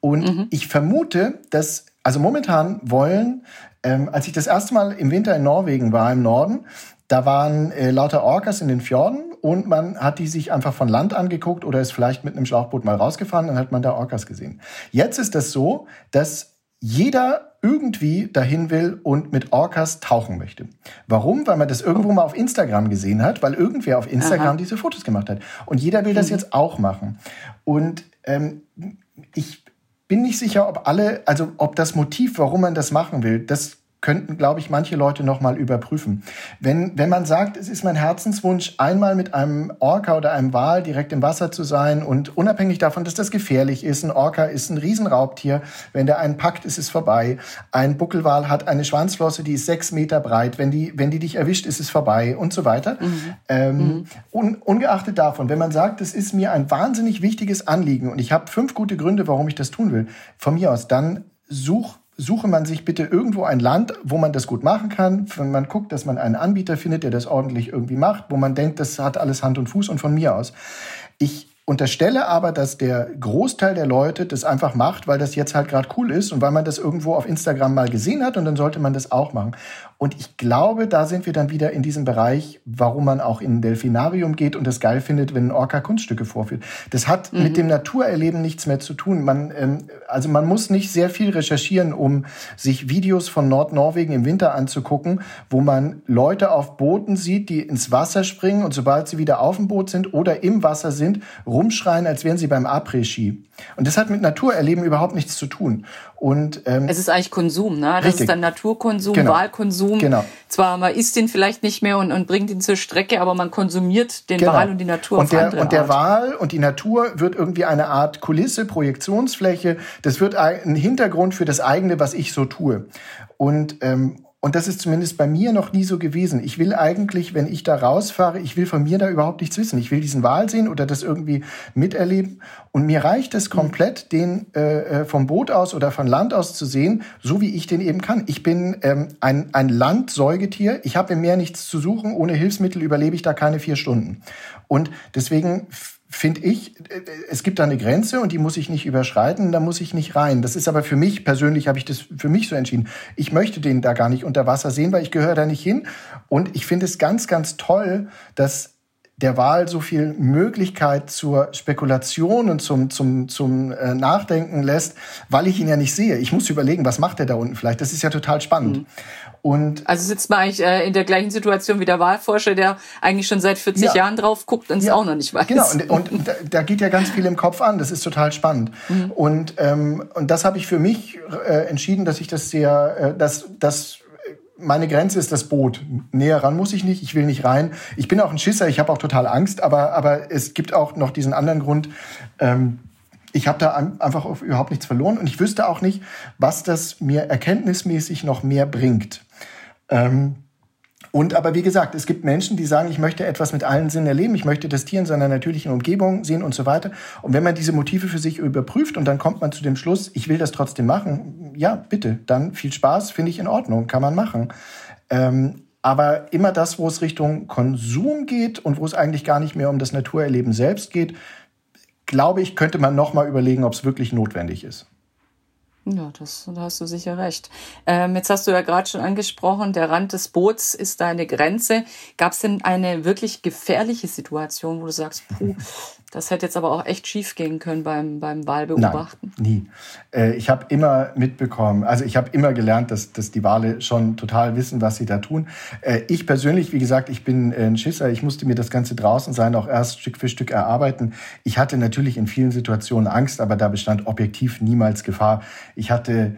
Und mhm. ich vermute, dass, also momentan wollen, ähm, als ich das erste Mal im Winter in Norwegen war, im Norden, da waren äh, lauter Orcas in den Fjorden und man hat die sich einfach von Land angeguckt oder ist vielleicht mit einem Schlauchboot mal rausgefahren, dann hat man da Orcas gesehen. Jetzt ist das so, dass jeder irgendwie dahin will und mit Orcas tauchen möchte. Warum? Weil man das irgendwo mal auf Instagram gesehen hat, weil irgendwer auf Instagram Aha. diese Fotos gemacht hat. Und jeder will das mhm. jetzt auch machen. Und ähm, ich bin nicht sicher, ob alle, also ob das Motiv, warum man das machen will, das könnten, glaube ich, manche Leute noch mal überprüfen. Wenn, wenn man sagt, es ist mein Herzenswunsch, einmal mit einem Orca oder einem Wal direkt im Wasser zu sein und unabhängig davon, dass das gefährlich ist, ein Orca ist ein Riesenraubtier, wenn der einen packt, ist es vorbei. Ein Buckelwal hat eine Schwanzflosse, die ist sechs Meter breit, wenn die, wenn die dich erwischt, ist es vorbei und so weiter. Mhm. Ähm, mhm. Un, ungeachtet davon, wenn man sagt, es ist mir ein wahnsinnig wichtiges Anliegen und ich habe fünf gute Gründe, warum ich das tun will, von mir aus, dann such suche man sich bitte irgendwo ein Land, wo man das gut machen kann. Wenn man guckt, dass man einen Anbieter findet, der das ordentlich irgendwie macht, wo man denkt, das hat alles Hand und Fuß und von mir aus. Ich unterstelle aber, dass der Großteil der Leute das einfach macht, weil das jetzt halt gerade cool ist und weil man das irgendwo auf Instagram mal gesehen hat und dann sollte man das auch machen. Und ich glaube, da sind wir dann wieder in diesem Bereich, warum man auch in ein Delfinarium geht und es geil findet, wenn ein Orca Kunststücke vorführt. Das hat mhm. mit dem Naturerleben nichts mehr zu tun. Man, ähm, also man muss nicht sehr viel recherchieren, um sich Videos von Nordnorwegen im Winter anzugucken, wo man Leute auf Booten sieht, die ins Wasser springen und sobald sie wieder auf dem Boot sind oder im Wasser sind, rumschreien, als wären sie beim Après-Ski. Und das hat mit Naturerleben überhaupt nichts zu tun. Und ähm, es ist eigentlich Konsum, ne? Das richtig. ist dann Naturkonsum, genau. Wahlkonsum. Genau. Zwar man isst ihn vielleicht nicht mehr und, und bringt ihn zur Strecke, aber man konsumiert den genau. Wal und die Natur und auf der, Und der Art. Wal und die Natur wird irgendwie eine Art Kulisse, Projektionsfläche. Das wird ein Hintergrund für das eigene, was ich so tue. Und ähm, und das ist zumindest bei mir noch nie so gewesen. Ich will eigentlich, wenn ich da rausfahre, ich will von mir da überhaupt nichts wissen. Ich will diesen Wahl sehen oder das irgendwie miterleben. Und mir reicht es komplett, den äh, äh, vom Boot aus oder von Land aus zu sehen, so wie ich den eben kann. Ich bin ähm, ein, ein Landsäugetier. Ich habe im Meer nichts zu suchen. Ohne Hilfsmittel überlebe ich da keine vier Stunden. Und deswegen finde ich, äh, es gibt da eine Grenze und die muss ich nicht überschreiten, da muss ich nicht rein. Das ist aber für mich persönlich, habe ich das für mich so entschieden. Ich möchte den da gar nicht unter Wasser sehen, weil ich gehöre da nicht hin. Und ich finde es ganz, ganz toll, dass der Wahl so viel Möglichkeit zur Spekulation und zum, zum, zum äh, Nachdenken lässt, weil ich ihn ja nicht sehe. Ich muss überlegen, was macht er da unten vielleicht. Das ist ja total spannend. Mhm. Und also sitzt man eigentlich äh, in der gleichen Situation wie der Wahlforscher, der eigentlich schon seit 40 ja. Jahren drauf guckt und es ja. auch noch nicht weiß. Genau, und, und da, da, geht ja ganz viel im Kopf an. Das ist total spannend. Mhm. Und, ähm, und das habe ich für mich äh, entschieden, dass ich das sehr, äh, dass, dass meine Grenze ist das Boot. Näher ran muss ich nicht, ich will nicht rein. Ich bin auch ein Schisser, ich habe auch total Angst, aber, aber es gibt auch noch diesen anderen Grund. Ähm, ich habe da einfach überhaupt nichts verloren und ich wüsste auch nicht, was das mir erkenntnismäßig noch mehr bringt. Ähm, und aber wie gesagt, es gibt Menschen, die sagen, ich möchte etwas mit allen Sinnen erleben, ich möchte das Tier in seiner natürlichen Umgebung sehen und so weiter. Und wenn man diese Motive für sich überprüft und dann kommt man zu dem Schluss, ich will das trotzdem machen, ja, bitte, dann viel Spaß, finde ich in Ordnung, kann man machen. Ähm, aber immer das, wo es Richtung Konsum geht und wo es eigentlich gar nicht mehr um das Naturerleben selbst geht, glaube ich, könnte man noch mal überlegen, ob es wirklich notwendig ist. Ja, das, da hast du sicher recht. Ähm, jetzt hast du ja gerade schon angesprochen, der Rand des Boots ist deine Grenze. Gab es denn eine wirklich gefährliche Situation, wo du sagst, puh, das hätte jetzt aber auch echt schief gehen können beim, beim Wahlbeobachten? Nein, nie. Äh, ich habe immer mitbekommen, also ich habe immer gelernt, dass, dass die Wale schon total wissen, was sie da tun. Äh, ich persönlich, wie gesagt, ich bin äh, ein Schisser. Ich musste mir das Ganze draußen sein auch erst Stück für Stück erarbeiten. Ich hatte natürlich in vielen Situationen Angst, aber da bestand objektiv niemals Gefahr. Ich hatte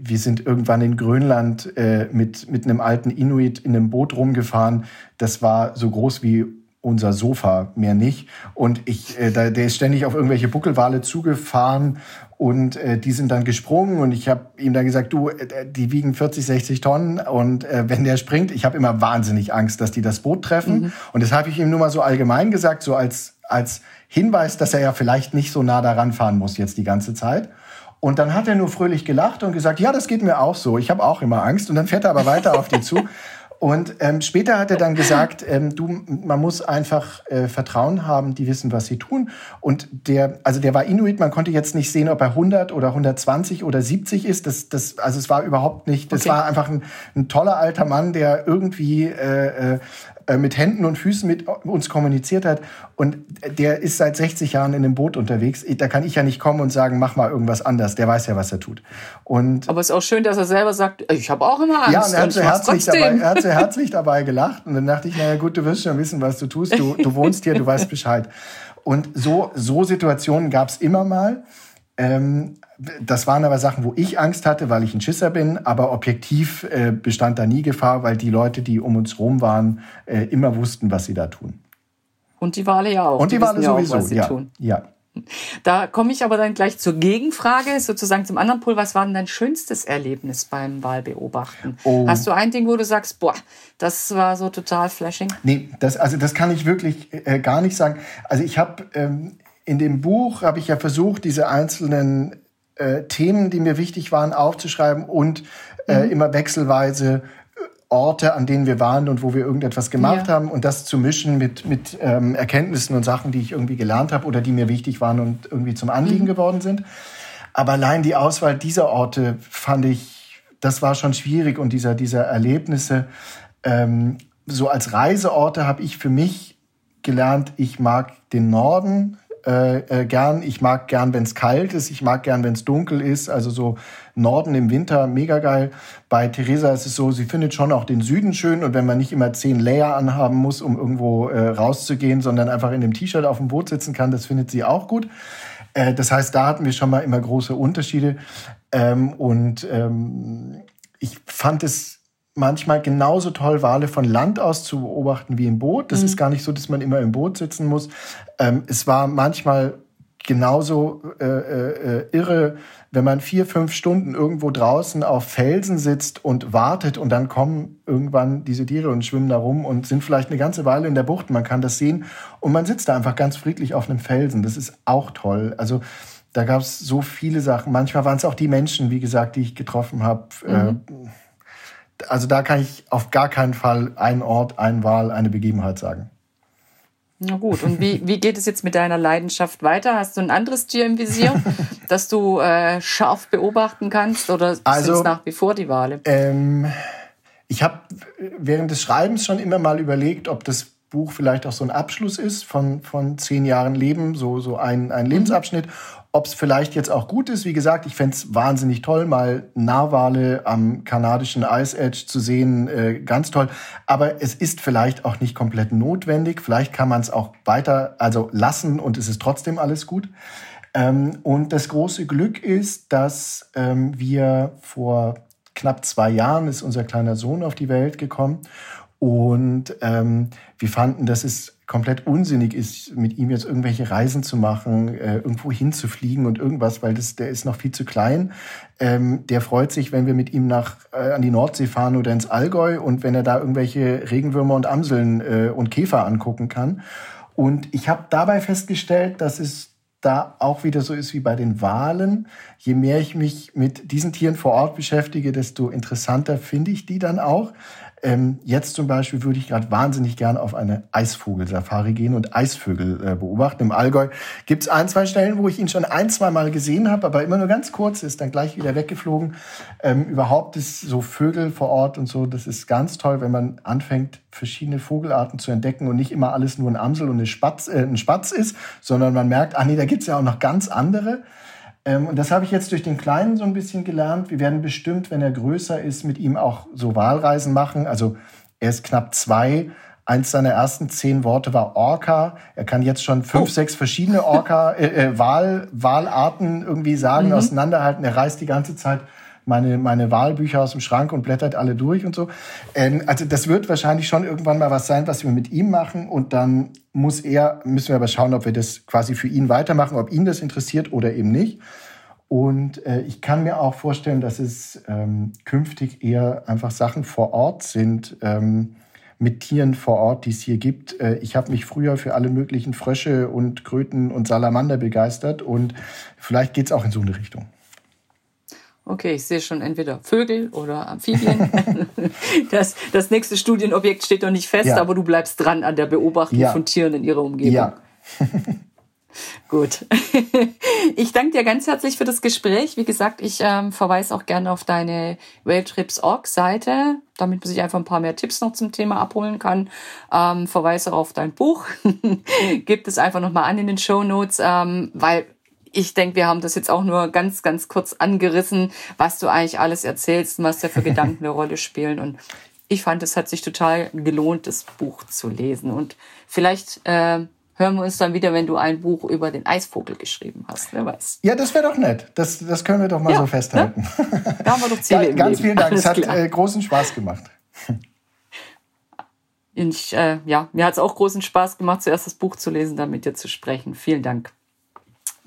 wir sind irgendwann in Grönland äh, mit, mit einem alten Inuit in einem Boot rumgefahren. Das war so groß wie unser Sofa, mehr nicht. Und ich, äh, da, der ist ständig auf irgendwelche Buckelwale zugefahren und äh, die sind dann gesprungen und ich habe ihm dann gesagt, du, äh, die wiegen 40, 60 Tonnen und äh, wenn der springt, ich habe immer wahnsinnig Angst, dass die das Boot treffen. Mhm. Und das habe ich ihm nur mal so allgemein gesagt, so als, als Hinweis, dass er ja vielleicht nicht so nah daran fahren muss jetzt die ganze Zeit. Und dann hat er nur fröhlich gelacht und gesagt, ja, das geht mir auch so. Ich habe auch immer Angst. Und dann fährt er aber weiter auf die zu. Und ähm, später hat er dann gesagt, ähm, du, man muss einfach äh, Vertrauen haben, die wissen, was sie tun. Und der, also der war Inuit, man konnte jetzt nicht sehen, ob er 100 oder 120 oder 70 ist. Das, das, also es war überhaupt nicht, das okay. war einfach ein, ein toller alter Mann, der irgendwie äh, äh, mit Händen und Füßen mit uns kommuniziert hat. Und der ist seit 60 Jahren in dem Boot unterwegs. Da kann ich ja nicht kommen und sagen, mach mal irgendwas anders. Der weiß ja, was er tut. Und Aber es ist auch schön, dass er selber sagt, ich habe auch immer Angst. Ja, und er hat, so herzlich dabei, er hat so herzlich dabei gelacht. Und dann dachte ich, naja gut, du wirst schon wissen, was du tust. Du, du wohnst hier, du weißt Bescheid. Und so, so Situationen gab es immer mal. Ähm, das waren aber Sachen, wo ich Angst hatte, weil ich ein Schisser bin, aber objektiv äh, bestand da nie Gefahr, weil die Leute, die um uns rum waren, äh, immer wussten, was sie da tun. Und die Wale ja auch. Und die, die Wale sowieso, auch, was sie ja. Tun. ja. Da komme ich aber dann gleich zur Gegenfrage, sozusagen zum anderen Pol. Was war denn dein schönstes Erlebnis beim Wahlbeobachten? Oh. Hast du ein Ding, wo du sagst, boah, das war so total flashing? Nee, das, also das kann ich wirklich äh, gar nicht sagen. Also ich habe ähm, in dem Buch, habe ich ja versucht, diese einzelnen äh, Themen, die mir wichtig waren, aufzuschreiben und äh, mhm. immer wechselweise äh, Orte, an denen wir waren und wo wir irgendetwas gemacht ja. haben und das zu mischen mit, mit ähm, Erkenntnissen und Sachen, die ich irgendwie gelernt habe oder die mir wichtig waren und irgendwie zum Anliegen mhm. geworden sind. Aber allein die Auswahl dieser Orte fand ich, das war schon schwierig und dieser, dieser Erlebnisse. Ähm, so als Reiseorte habe ich für mich gelernt, ich mag den Norden äh, äh, gern. Ich mag gern, wenn es kalt ist. Ich mag gern, wenn es dunkel ist. Also so Norden im Winter, mega geil. Bei Theresa ist es so, sie findet schon auch den Süden schön. Und wenn man nicht immer zehn Layer anhaben muss, um irgendwo äh, rauszugehen, sondern einfach in dem T-Shirt auf dem Boot sitzen kann, das findet sie auch gut. Äh, das heißt, da hatten wir schon mal immer große Unterschiede. Ähm, und ähm, ich fand es manchmal genauso toll, Wale von Land aus zu beobachten wie im Boot. Das mhm. ist gar nicht so, dass man immer im Boot sitzen muss. Ähm, es war manchmal genauso äh, äh, irre, wenn man vier, fünf Stunden irgendwo draußen auf Felsen sitzt und wartet und dann kommen irgendwann diese Tiere und schwimmen da rum und sind vielleicht eine ganze Weile in der Bucht. Man kann das sehen und man sitzt da einfach ganz friedlich auf einem Felsen. Das ist auch toll. Also da gab es so viele Sachen. Manchmal waren es auch die Menschen, wie gesagt, die ich getroffen habe. Äh, mhm. Äh, also da kann ich auf gar keinen Fall einen Ort, eine Wahl, eine Begebenheit sagen. Na gut, und wie, wie geht es jetzt mit deiner Leidenschaft weiter? Hast du ein anderes Tier im Visier, das du äh, scharf beobachten kannst oder also, sind es nach wie vor die Wale? Ähm, ich habe während des Schreibens schon immer mal überlegt, ob das Buch vielleicht auch so ein Abschluss ist von, von zehn Jahren Leben, so, so ein, ein mhm. Lebensabschnitt. Ob es vielleicht jetzt auch gut ist, wie gesagt, ich fände es wahnsinnig toll, mal Narwale am kanadischen Ice Edge zu sehen, äh, ganz toll. Aber es ist vielleicht auch nicht komplett notwendig. Vielleicht kann man es auch weiter, also lassen und es ist trotzdem alles gut. Ähm, und das große Glück ist, dass ähm, wir vor knapp zwei Jahren ist unser kleiner Sohn auf die Welt gekommen und ähm, wir fanden, dass es komplett unsinnig ist, mit ihm jetzt irgendwelche Reisen zu machen, äh, irgendwo hinzufliegen und irgendwas, weil das, der ist noch viel zu klein. Ähm, der freut sich, wenn wir mit ihm nach äh, an die Nordsee fahren oder ins Allgäu und wenn er da irgendwelche Regenwürmer und Amseln äh, und Käfer angucken kann. Und ich habe dabei festgestellt, dass es da auch wieder so ist wie bei den Wahlen. Je mehr ich mich mit diesen Tieren vor Ort beschäftige, desto interessanter finde ich die dann auch. Ähm, jetzt zum Beispiel würde ich gerade wahnsinnig gern auf eine Eisvogelsafari gehen und Eisvögel äh, beobachten. Im Allgäu gibt es ein, zwei Stellen, wo ich ihn schon ein, zwei Mal gesehen habe, aber immer nur ganz kurz, ist dann gleich wieder weggeflogen. Ähm, überhaupt ist so Vögel vor Ort und so, das ist ganz toll, wenn man anfängt, verschiedene Vogelarten zu entdecken und nicht immer alles nur ein Amsel und eine Spatz, äh, ein Spatz ist, sondern man merkt, ah nee, da gibt's ja auch noch ganz andere. Ähm, und das habe ich jetzt durch den Kleinen so ein bisschen gelernt. Wir werden bestimmt, wenn er größer ist, mit ihm auch so Wahlreisen machen. Also er ist knapp zwei. Eins seiner ersten zehn Worte war Orca. Er kann jetzt schon fünf, oh. sechs verschiedene Orca, äh, äh, Wahl, Wahlarten irgendwie sagen, mhm. auseinanderhalten. Er reist die ganze Zeit meine, meine Wahlbücher aus dem Schrank und blättert alle durch und so. Ähm, also das wird wahrscheinlich schon irgendwann mal was sein, was wir mit ihm machen und dann muss er, müssen wir aber schauen, ob wir das quasi für ihn weitermachen, ob ihn das interessiert oder eben nicht. Und äh, ich kann mir auch vorstellen, dass es ähm, künftig eher einfach Sachen vor Ort sind, ähm, mit Tieren vor Ort, die es hier gibt. Äh, ich habe mich früher für alle möglichen Frösche und Kröten und Salamander begeistert und vielleicht geht es auch in so eine Richtung. Okay, ich sehe schon entweder Vögel oder Amphibien. das, das nächste Studienobjekt steht noch nicht fest, ja. aber du bleibst dran an der Beobachtung ja. von Tieren in ihrer Umgebung. Ja. Gut. Ich danke dir ganz herzlich für das Gespräch. Wie gesagt, ich ähm, verweise auch gerne auf deine Whaletrips.org-Seite, damit man sich einfach ein paar mehr Tipps noch zum Thema abholen kann. Ähm, verweise auch auf dein Buch. Gibt es einfach nochmal an in den Show Notes, ähm, weil ich denke, wir haben das jetzt auch nur ganz, ganz kurz angerissen, was du eigentlich alles erzählst und was da für Gedanken eine Rolle spielen. Und ich fand, es hat sich total gelohnt, das Buch zu lesen. Und vielleicht äh, hören wir uns dann wieder, wenn du ein Buch über den Eisvogel geschrieben hast. Wer weiß. Ja, das wäre doch nett. Das, das können wir doch mal ja, so festhalten. Ne? Da haben wir doch Ziele ja, Ganz vielen Dank. Alles es hat äh, großen Spaß gemacht. Ich, äh, ja, mir hat es auch großen Spaß gemacht, zuerst das Buch zu lesen, dann mit dir zu sprechen. Vielen Dank.